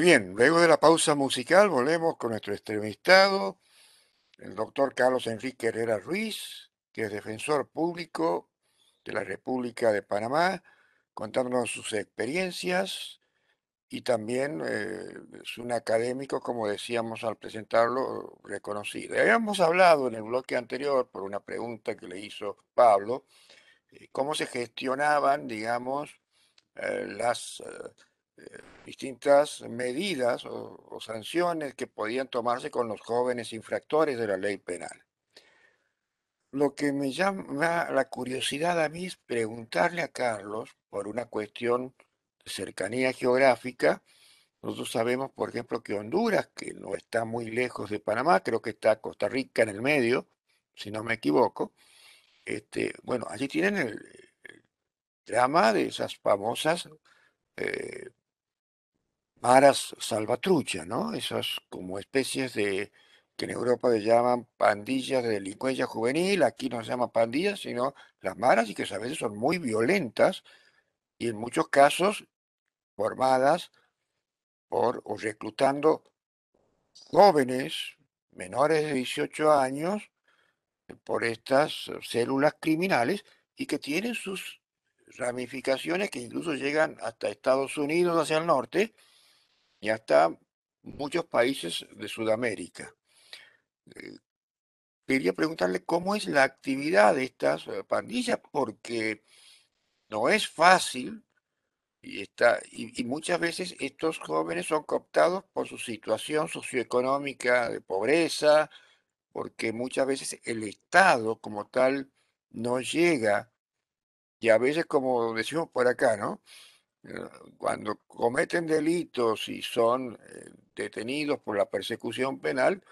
bien, luego de la pausa musical volvemos con nuestro entrevistado, el doctor Carlos Enrique Herrera Ruiz, que es defensor público de la República de Panamá, contándonos sus experiencias y también eh, es un académico, como decíamos al presentarlo, reconocido. Habíamos hablado en el bloque anterior, por una pregunta que le hizo Pablo, eh, cómo se gestionaban, digamos, eh, las eh, eh, distintas medidas o, sanciones que podían tomarse con los jóvenes infractores de la ley penal. Lo que me llama la curiosidad a mí es preguntarle a Carlos por una cuestión de cercanía geográfica. Nosotros sabemos, por ejemplo, que Honduras, que no está muy lejos de Panamá, creo que está Costa Rica en el medio, si no me equivoco. Este, bueno, allí tienen el, el drama de esas famosas eh, maras salvatrucha, ¿no? Esas como especies de que en Europa le llaman pandillas de delincuencia juvenil, aquí no se llama pandillas, sino las maras y que a veces son muy violentas y en muchos casos formadas por o reclutando jóvenes menores de 18 años por estas células criminales y que tienen sus ramificaciones que incluso llegan hasta Estados Unidos hacia el norte y hasta muchos países de Sudamérica. Eh, quería preguntarle cómo es la actividad de estas eh, pandillas, porque no es fácil y, está, y, y muchas veces estos jóvenes son cooptados por su situación socioeconómica de pobreza, porque muchas veces el Estado como tal no llega, y a veces como decimos por acá, ¿no? Eh, Cuando cometen delitos y son eh, detenidos por la persecución penal,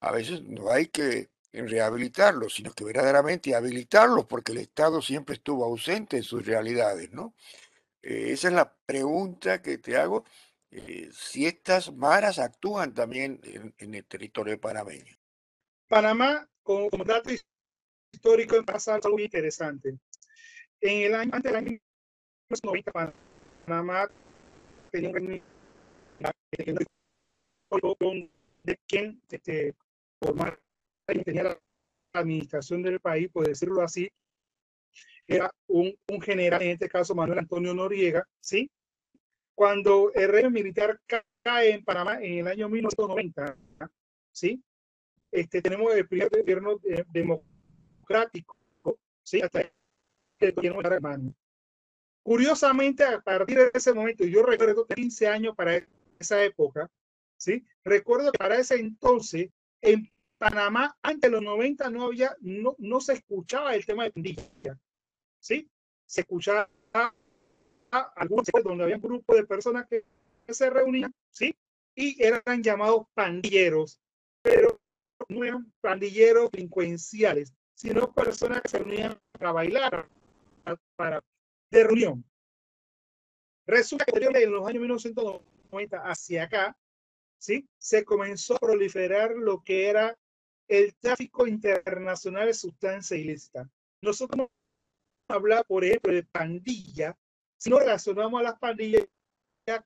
a veces no hay que rehabilitarlos, sino que verdaderamente habilitarlos, porque el Estado siempre estuvo ausente en sus realidades, ¿no? Eh, esa es la pregunta que te hago, si estas maras actúan también en, en el territorio panameño. Panamá, como, como dato histórico, pasa algo muy interesante. En el año, antes del año 90, Panamá tenía un régimen de quien este, formar tenía la administración del país, por decirlo así, era un, un general, en este caso Manuel Antonio Noriega, ¿sí? Cuando el régimen militar cae en Panamá en el año 1990, ¿sí? Este, tenemos el primer gobierno eh, democrático, ¿sí? Hasta el gobierno de hermano. Curiosamente, a partir de ese momento, yo recuerdo 15 años para esa época, ¿sí? Recuerdo que para ese entonces, en Panamá, antes de los 90, no había, no, no se escuchaba el tema de pandilla, ¿sí? Se escuchaba algunos donde había un grupo de personas que se reunían, ¿sí? Y eran llamados pandilleros, pero no eran pandilleros delincuenciales, sino personas que se reunían para bailar, para, de reunión. Resulta que en los años 1990 hacia acá, ¿sí? Se comenzó a proliferar lo que era el tráfico internacional de sustancias ilícitas. Nosotros no hablamos, por ejemplo, de pandilla, si no relacionamos a las pandillas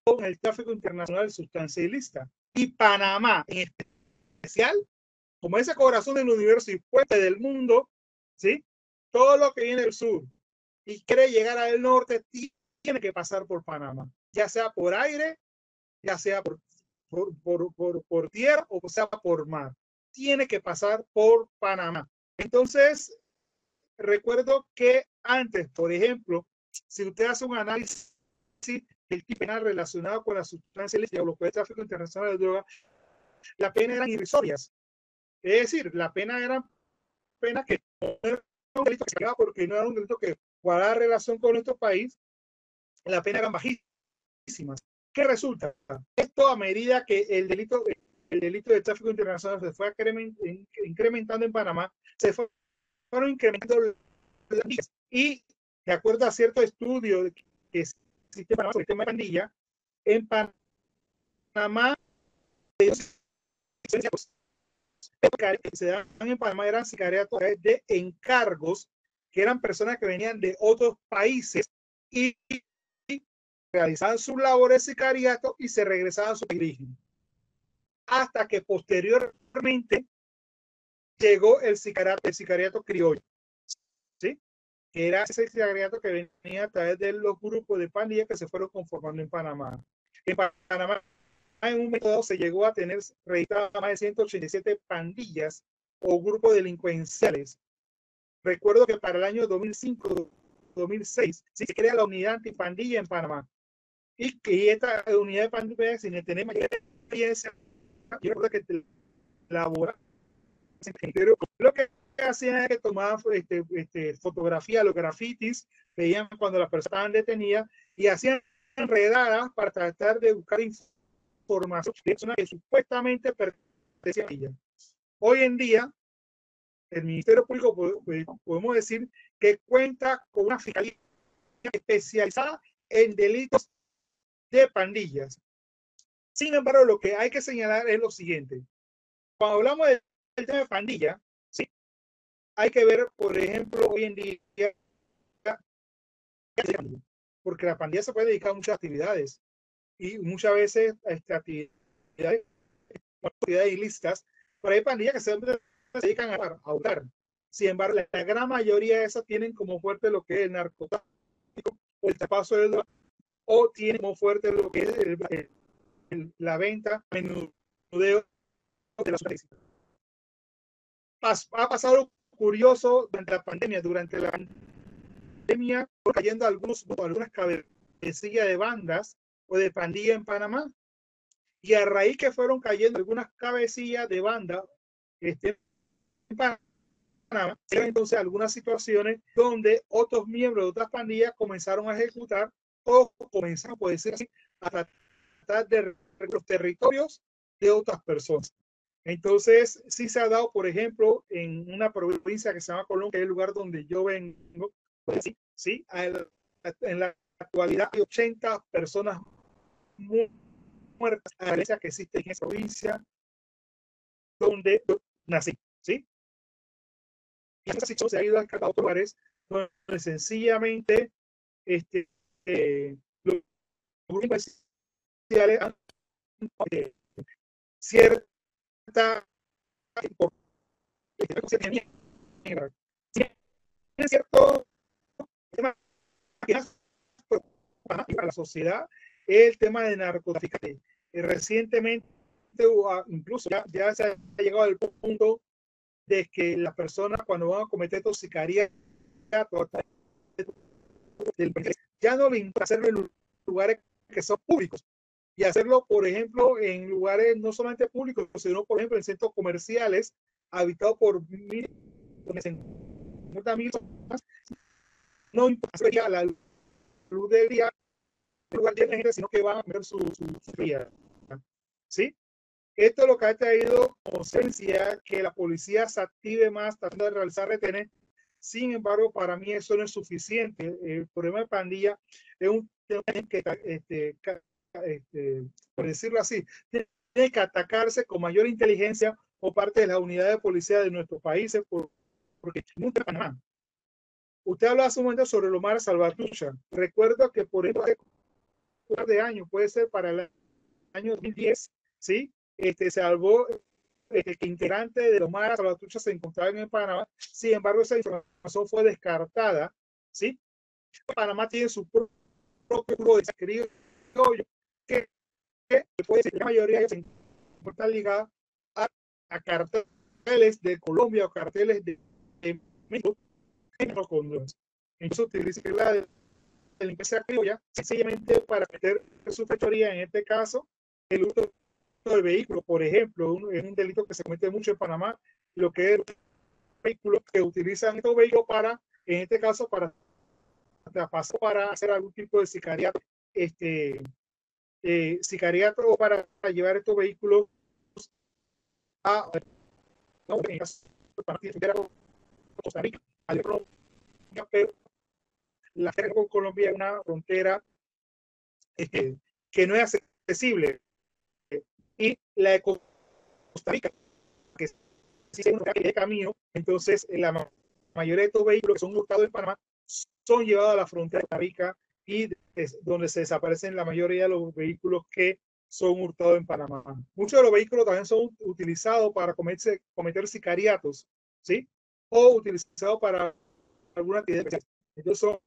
con el tráfico internacional de sustancias ilícitas. Y Panamá, en especial, como ese corazón del universo y puente del mundo, ¿sí? Todo lo que viene del sur y quiere llegar al norte tiene que pasar por Panamá, ya sea por aire, ya sea por, por, por, por, por tierra o sea por mar. tiene que pasar por Panamá. Entonces, recuerdo que antes, por ejemplo, si usted hace un análisis del penal relacionado con la sustancia ilícita o lo que es tráfico internacional de droga, la pena eran irrisorias. Es decir, la pena era pena que no era un delito que se porque no era un delito que guardaba relación con nuestro país, la pena eran bajísimas. ¿Qué resulta? Esto a medida que el delito, el delito de tráfico internacional se fue incremen- in- incrementando en Panamá, se fue- fueron incrementando las penas. y de acuerdo a cierto estudio que existe sobre el tema de pandilla, en Panamá se dan en Panamá eran sicariatos de encargos eran personas que venían de otros países y realizaban sus labores de sicariato y se regresaban a su origen. Hasta que posteriormente llegó el sicariato, criollo, ¿sí? Que era ese sicariato que venía a través de los grupos de pandillas que se fueron conformando en Panamá. En Panamá, en un momento se llegó a tener registradas más de 187 pandillas o grupos delincuenciales. Recuerdo que para el año 2005-2006 sí se crea la unidad antipandilla en Panamá. Y que esta unidad de pandilla, sin tener mayor experiencia, yo recuerdo que labora lo que hacían era que tomaban este, este, fotografía, los grafitis, veían cuando las personas estaban detenidas y hacían redadas para tratar de buscar información de personas que supuestamente pertenecían a ella. Hoy en día, el Ministerio Público podemos decir que cuenta con una fiscalía especializada en delitos de pandillas. Sin embargo, lo que hay que señalar es lo siguiente. Cuando hablamos de el tema de pandilla, sí, hay que ver, por ejemplo, hoy en día, porque la pandilla se puede dedicar a muchas actividades y muchas veces este, actividades, actividades ilícitas, pero hay pandillas que se, se dedican a, a hurtar. Sin embargo, la, gran mayoría de esas tienen como fuerte lo que es el narcotráfico o el tapazo del droga, o tienen como fuerte lo que es el, el, el, la venta, menudeo de las ha pasado curioso durante la pandemia. Durante la pandemia, cayendo algunos, algunas cabecillas de bandas o de pandilla en Panamá. Y a raíz que fueron cayendo algunas cabecillas de banda este, Panamá, entonces algunas situaciones donde otros miembros de otras pandillas comenzaron a ejecutar o comenzaron, por decir así, a tratar de los territorios de otras personas. Entonces, sí se ha dado, por ejemplo, en una provincia que se llama Colón, que es el lugar donde yo vengo, pues sí, sí en la actualidad hay 80 personas muertas a la que existe en esa provincia donde nací, ¿sí? Y esa se ha ido a otros lugares donde sencillamente este, eh, los grupos especiales han eh, cierta es cierto tema para la sociedad el tema de narcotráfico. Recientemente, incluso ya, ya, se ha llegado al punto de que las personas cuando van a cometer toxicaría ya no le importa hacerlo en lugares que son públicos, y hacerlo, por ejemplo, en lugares no solamente públicos, sino, por ejemplo, en centros comerciales habitados por mil, mil no importa la luz del día, sino que van a ver su, su, su. ¿Sí? Esto es lo que ha traído conciencia que la policía se active más tratando de realizar retenes. Sin embargo, para mí eso no es suficiente. El problema de pandilla es un tema que este, este, por decirlo así, tiene que atacarse con mayor inteligencia por parte de las unidades de policía de nuestros países, por, porque nunca Panamá. Usted habló hace un momento sobre Lomar Salvatrucha. Recuerdo que por ejemplo, de año, puede ser para el año 2010, ¿sí? Este, se salvó este, que integrante de Lomar Salvatrucha se encontraba en Panamá. Sin embargo, esa información fue descartada, ¿sí? Panamá tiene su propio grupo de que, que puede ser la mayoría de ellos están ligados a, a carteles de Colombia o carteles de, de México los entonces utiliza la de la limpieza criolla sencillamente para meter su fechoría, en este caso, el uso del vehículo, por ejemplo, es un delito que se comete mucho en Panamá, lo que es vehículos que utilizan estos vehículos para, en este caso, para para hacer algún tipo de sicariato, este, eh, sicariato o para llevar estos vehículos a, no, en caso de Panamá, a Costa Rica, a pero la frontera con Colombia es una frontera eh, que no es accesible. Y la de Costa Rica, que una calle de camino, entonces eh, la ma- mayoría de estos vehículos que son hurtados en Panamá son llevados a la frontera de Costa Rica y es donde se desaparecen la mayoría de los vehículos que son hurtados en Panamá. Muchos de los vehículos también son utilizados para cometer, cometer sicariatos, ¿sí? O utilizados para alguna actividad especial. Entonces son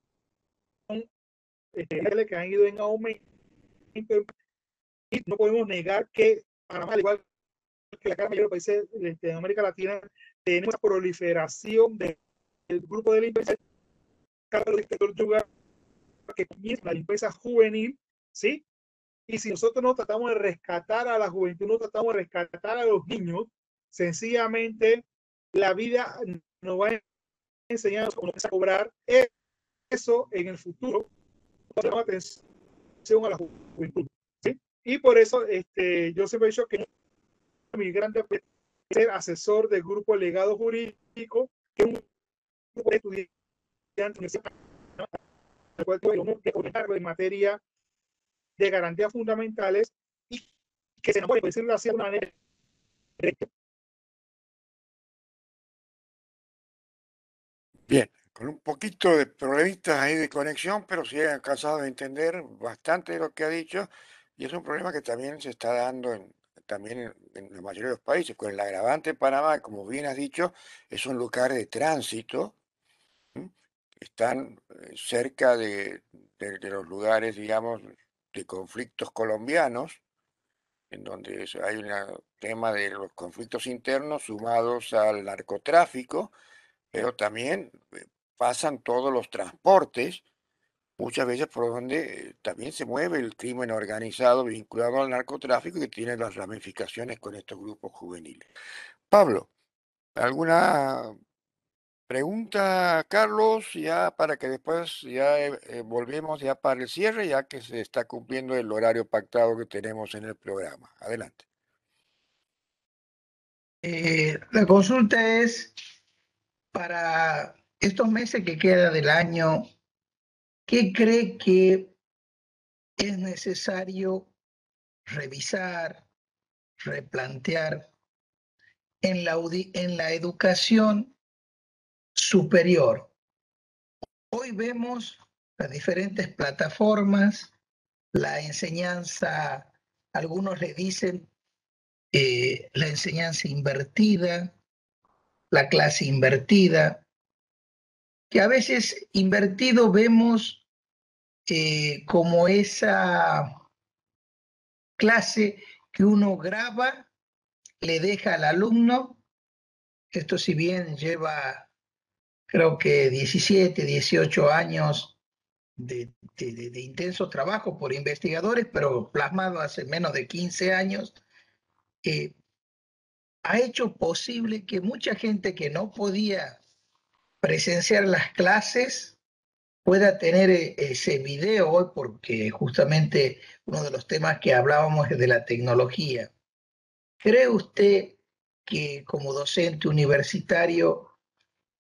este, que han ido en aumento no podemos negar que Panamá, al igual que la gran mayoría de países de, de América Latina, tenemos esa proliferación de- del grupo de limpieza que comienza la limpieza juvenil, ¿sí? Y si nosotros no tratamos de rescatar a la juventud, no tratamos de rescatar a los niños, sencillamente la vida nos va a enseñar a cobrar eso en el futuro. Atención a la juventud. Y por eso este, yo siempre he dicho que mi grande es ser asesor del grupo legado jurídico, que es un grupo de estudiantes en materia de garantías fundamentales y que se nos puede decirlo así de una manera. Bien, con un poquito de problemitas ahí de conexión, pero sí he alcanzado a entender bastante de lo que ha dicho y es un problema que también se está dando en, también en, en la mayoría de los países, con el agravante en Panamá, como bien has dicho, es un lugar de tránsito, ¿m? están eh, cerca de, de- de los lugares, digamos, de conflictos colombianos, en donde hay un tema de los conflictos internos sumados al narcotráfico, pero también eh, pasan todos los transportes, muchas veces por donde también se mueve el crimen organizado vinculado al narcotráfico que tiene las ramificaciones con estos grupos juveniles. Pablo, ¿alguna pregunta, Carlos? Ya para que después ya eh, eh, volvemos ya para el cierre, ya que se está cumpliendo el horario pactado que tenemos en el programa. Adelante. Eh, la consulta es para estos meses que queda del año, ¿qué cree que es necesario revisar, replantear en la, en la educación superior? Hoy vemos las diferentes plataformas, la enseñanza, algunos le dicen eh, la enseñanza invertida, la clase invertida, que a veces invertido vemos eh, como esa clase que uno graba, le deja al alumno, esto si bien lleva creo que 17, 18 años de, de- intenso trabajo por investigadores, pero plasmado hace menos de 15 años, eh, ha hecho posible que mucha gente que no podía presenciar las clases pueda tener eh, ese video hoy, porque justamente uno de los temas que hablábamos es de la tecnología. ¿Cree usted que como docente universitario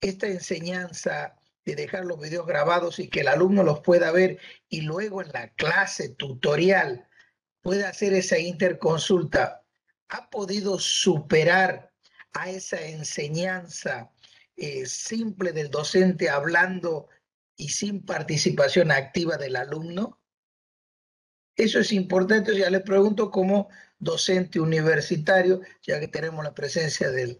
esta enseñanza de dejar los videos grabados y que el alumno los pueda ver y luego en la clase tutorial pueda hacer esa interconsulta, ha podido superar a esa enseñanza eh, simple del docente hablando y sin participación activa del alumno? Eso es importante, ya le pregunto como docente universitario, ya que tenemos la presencia del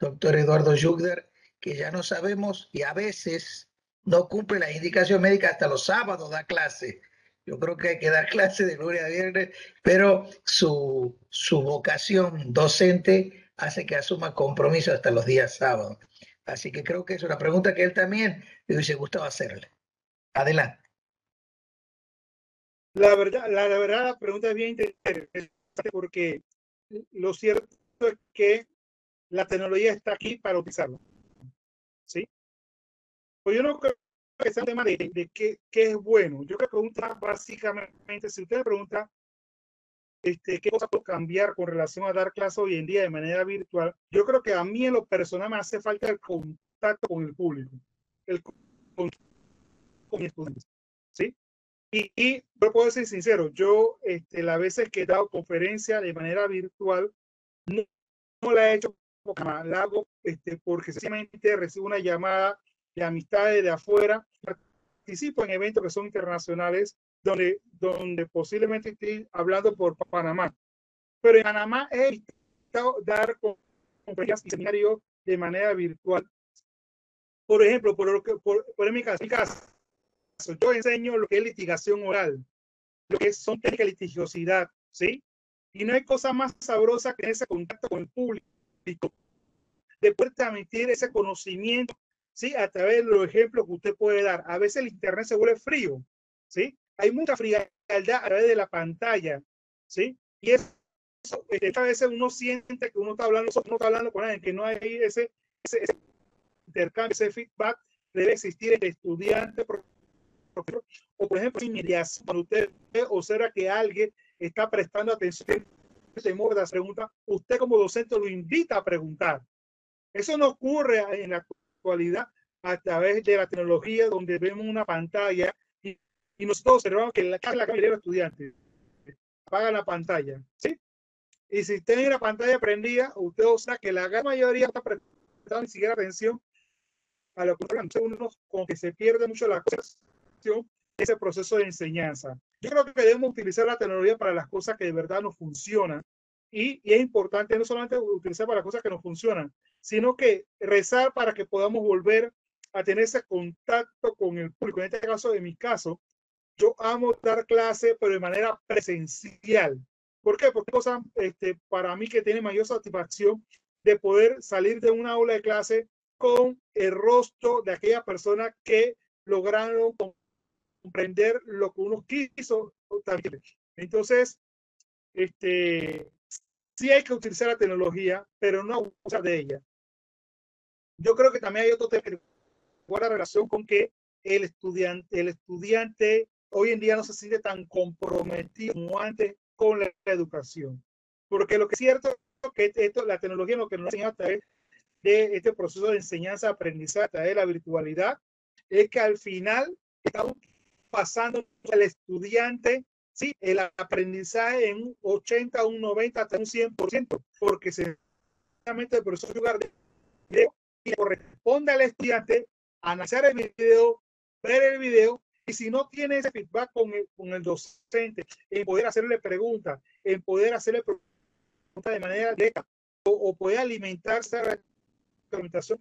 doctor Eduardo Jugder, que ya no sabemos y a veces no cumple la indicación médica hasta los sábados da clase. Yo creo que hay que dar clase de lunes a viernes, pero su, su vocación docente hace que asuma compromiso hasta los días sábados. Así que creo que es una pregunta que él también le hubiese gustado hacerle. Adelante. La verdad, la, la verdad, la pregunta es bien interesante porque lo cierto es que la tecnología está aquí para utilizarla. ¿Sí? Pues yo no creo que sea un tema de, de qué, qué es bueno. Yo creo que pregunta básicamente, si usted pregunta este, qué cosas puedo cambiar con relación a dar clases hoy en día de manera virtual, yo creo que a mí en lo personal me hace falta el contacto con el público, el contacto con mis estudiantes. ¿Sí? Y, y yo puedo ser sincero, yo este, las veces que he dado conferencia de manera virtual, no, no la he hecho la hago este, porque sencillamente recibo una llamada de amistades de afuera, participo en eventos que son internacionales, donde, donde posiblemente estoy hablando por Panamá. Pero en Panamá he evitado dar conferencias y seminarios de manera virtual. Por ejemplo, por, lo que, por, por mi caso, mi caso, yo enseño lo que es litigación oral, lo que son técnicas de litigiosidad, ¿sí? Y no hay cosa más sabrosa que ese contacto con el público, de poder transmitir ese conocimiento, ¿sí? A través de los ejemplos que usted puede dar. A veces el internet se vuelve frío, ¿sí? Hay mucha frialdad a través de la pantalla, ¿sí? Y eso, este, a veces uno siente que uno está hablando, uno está hablando con alguien, que no hay ese, ese, ese intercambio, ese feedback debe existir entre estudiante, profesor, o por ejemplo, cuando usted observa que alguien está prestando atención, temor de las preguntas, usted como docente lo invita a preguntar. Eso no ocurre en la actualidad a través de la tecnología donde vemos una pantalla y, nosotros observamos que la, la mayoría de los estudiantes apagan la pantalla, ¿sí? Y si tiene la pantalla prendida, usted observa que la gran mayoría está prestando ni siquiera atención a lo que uno como que se pierde mucho la concentración ese proceso de enseñanza. Yo creo que debemos utilizar la tecnología para las cosas que de verdad nos funcionan y, y, es importante no solamente utilizar para las cosas que nos funcionan, sino que rezar para que podamos volver a tener ese contacto con el público. En este caso, en mi caso, yo amo dar clase, pero de manera presencial. ¿Por qué? Porque cosa, este, para mí que tiene mayor satisfacción de poder salir de una aula de clase con el rostro de aquella persona que lograron comprender lo que uno quiso también. Entonces, este, sí hay que utilizar la tecnología, pero no abusar de ella. Yo creo que también hay otro tema que guarda relación con que el estudiante, el estudiante hoy en día no se siente tan comprometido como antes con la educación. Porque lo que es cierto es que esto, la tecnología lo que nos enseña a través de este proceso de enseñanza, aprendizaje, a través de la virtualidad, es que al final estamos pasando al estudiante sí, el aprendizaje en un 80, un 90, hasta un 100%, porque sencillamente el profesor lugar de video y corresponde al estudiante analizar el video, ver el video, y si no tiene ese feedback con el, con el docente, en poder hacerle preguntas, en poder hacerle preguntas de manera directa, o, o poder alimentarse a la alimentación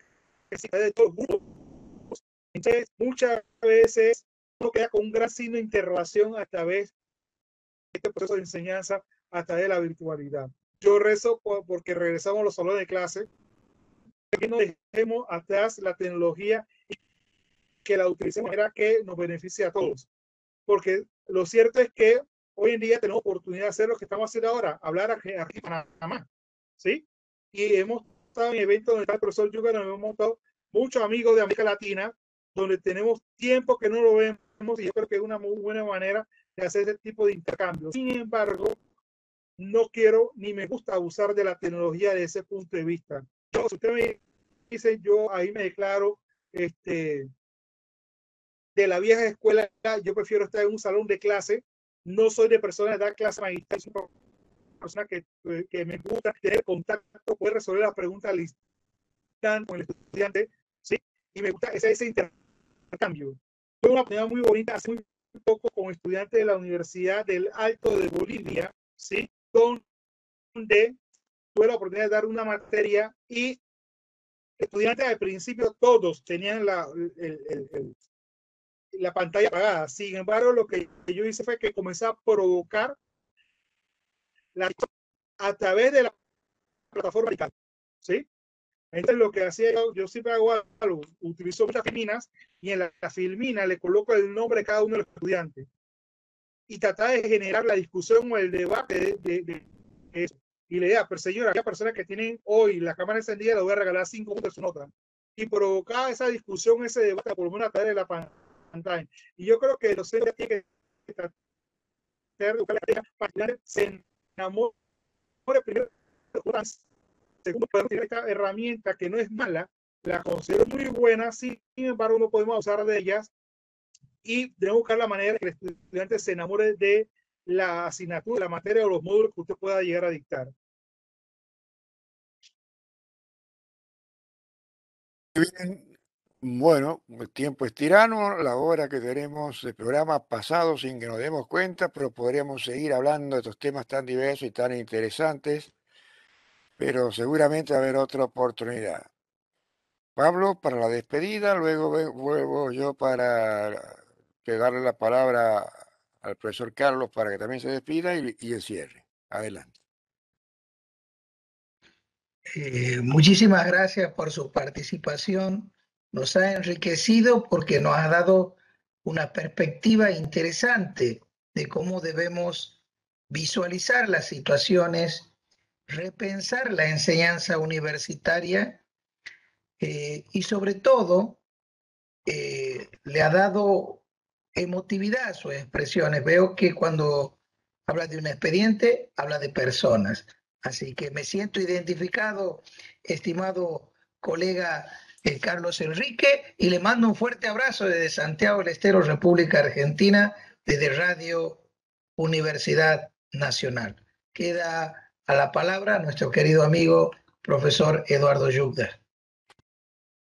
que se de todos los grupos. Entonces, muchas veces uno queda con un gran signo de interrogación a través de este proceso de enseñanza, a través de la virtualidad. Yo rezo por, porque regresamos a los salones de clase, que no dejemos atrás la tecnología que la utilicemos de manera que nos beneficie a todos. Porque lo cierto es que hoy en día tenemos oportunidad de hacer lo que estamos haciendo ahora, hablar aquí, aquí en Panamá, ¿sí? Y hemos estado en eventos donde está el profesor Yuga, nos hemos montado muchos amigos de América Latina, donde tenemos tiempo que no lo vemos y yo creo que es una muy buena manera de hacer ese tipo de intercambio. Sin embargo, no quiero ni me gusta abusar de la tecnología de ese punto de vista. Yo, si usted me dice, yo ahí me declaro este, de la vieja escuela, yo prefiero estar en un salón de clase. No soy de persona de dar clase magistral, soy una persona que, que me gusta tener contacto, poder resolver las preguntas al instante con el estudiante, ¿sí? Y me gusta ese, ese intercambio. Fue una oportunidad muy bonita hace muy poco con estudiantes de la Universidad del Alto de Bolivia, ¿sí? Donde tuve la oportunidad de dar una materia y estudiantes al principio todos tenían la, el, el, el, la pantalla apagada. Sin embargo, lo que yo hice fue que comencé a provocar la, a través de la plataforma ¿sí? Entonces lo que hacía yo, yo siempre hago algo, utilizo muchas filminas y en la, la filmina le coloco el nombre de cada uno de los estudiantes y tratar de generar la discusión o el debate de, de, de eso. Y le diga, pero señora, aquella personas que tienen hoy la cámara encendida, le voy a regalar cinco puntos de su nota. Y provocar esa discusión, ese debate, por lo menos a través de la pantalla. Y yo creo que el docente que tratar de educar a para que se enamore primero segundo, podemos tener esta herramienta que no es mala, la considero muy buena, sin embargo no podemos usar de ellas. Y debemos buscar la manera de que el estudiante se enamore de la asignatura, la materia o los módulos que usted pueda llegar a dictar. Bien, bueno, el tiempo es tirano, la hora que tenemos de programa pasado sin que nos demos cuenta, pero podríamos seguir hablando de estos temas tan diversos y tan interesantes, pero seguramente haber otra oportunidad. Pablo, para la despedida, luego vuelvo yo para darle la palabra al profesor Carlos para que también se despida y, y el cierre. Adelante. Eh, muchísimas gracias por su participación. Nos ha enriquecido porque nos ha dado una perspectiva interesante de cómo debemos visualizar las situaciones, repensar la enseñanza universitaria eh, y sobre todo eh, le ha dado emotividad a sus expresiones. Veo que cuando habla de un expediente, habla de personas. Así que me siento identificado, estimado colega eh, Carlos Enrique, y le mando un fuerte abrazo desde Santiago del Estero, República Argentina, desde Radio Universidad Nacional. Queda a la palabra nuestro querido amigo profesor Eduardo Yugda.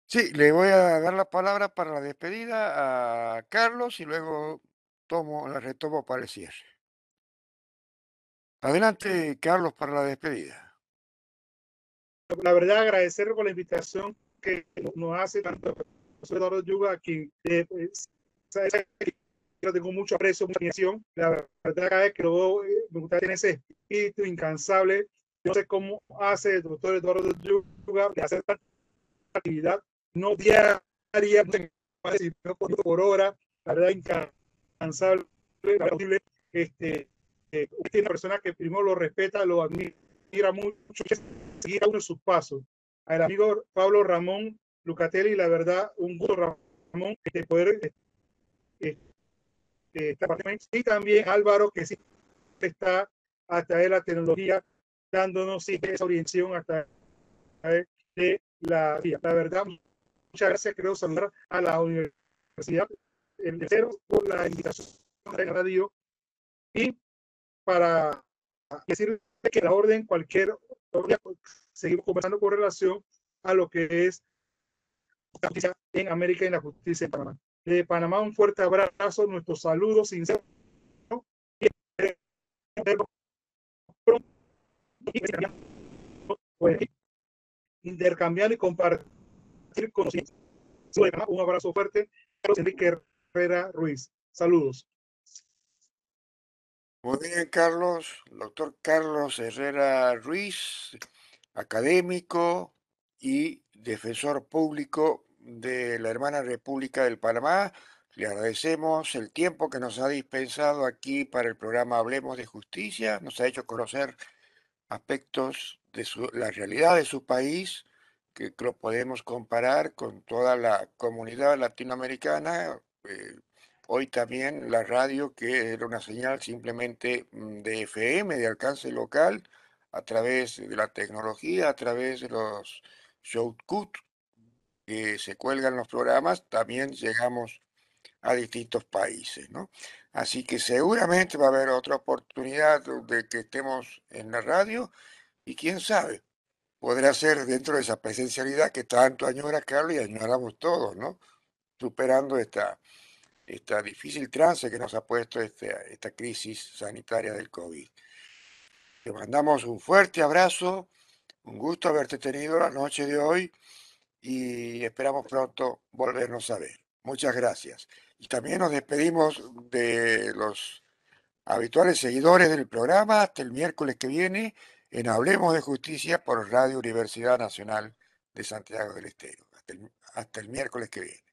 Sí, le voy a dar la palabra para la despedida a Carlos y luego tomo, la retomo para el cierre. Adelante, Carlos, para la despedida. La verdad, agradecer por la invitación que nos hace tanto profesor Yuga, a quien eh, yo tengo mucho aprecio, mucha admiración. La verdad, vez que veo, eh, me gusta tener ese espíritu incansable. No sé cómo hace el doctor Eduardo Yuga de hacer tanta actividad, no diaria, no por, hora, la verdad, incansable. Este, eh, es una persona que primero lo respeta, lo admira mucho, seguir a uno de sus pasos. Al amigo Pablo Ramón Lucatelli, la verdad, un gusto, Ramón, este, poder eh, eh, estar y también Álvaro, que siempre está a través de la tecnología, dándonos siempre esa orientación a través de la. La verdad, muchas gracias. Quiero saludar a la Universidad el Cero por la invitación de radio y para decir que la orden, cualquier seguimos conversando con relación a lo que es la justicia en América y la justicia en Panamá. De Panamá, un fuerte abrazo, nuestros saludos sinceros. intercambiar y compartir conocimientos. Un abrazo fuerte. Enrique Herrera Ruiz. Saludos. Muy bien, Carlos. Doctor Carlos Herrera Ruiz, académico y defensor público de la hermana República del Panamá. Le agradecemos el tiempo que nos ha dispensado aquí para el programa Hablemos de Justicia. Nos ha hecho conocer aspectos de su- la realidad de su país que lo podemos comparar con toda la comunidad latinoamericana. eh, hoy también la radio, que era una señal simplemente mm, de FM, de alcance local, a través de la tecnología, a través de los shortcut que se cuelgan los programas, también llegamos a distintos países, ¿no? Así que seguramente va a haber otra oportunidad de que estemos en la radio y quién sabe, podrá ser dentro de esa presencialidad que tanto añora Carlos y añoramos todos, ¿no? Superando esta, esta difícil trance que nos ha puesto esta, esta crisis sanitaria del COVID. Te mandamos un fuerte abrazo, un gusto haberte tenido la noche de hoy y esperamos pronto volvernos a ver. Muchas gracias. Y también nos despedimos de los habituales seguidores del programa hasta el miércoles que viene en Hablemos de Justicia por Radio Universidad Nacional de Santiago del Estero. Hasta el miércoles que viene.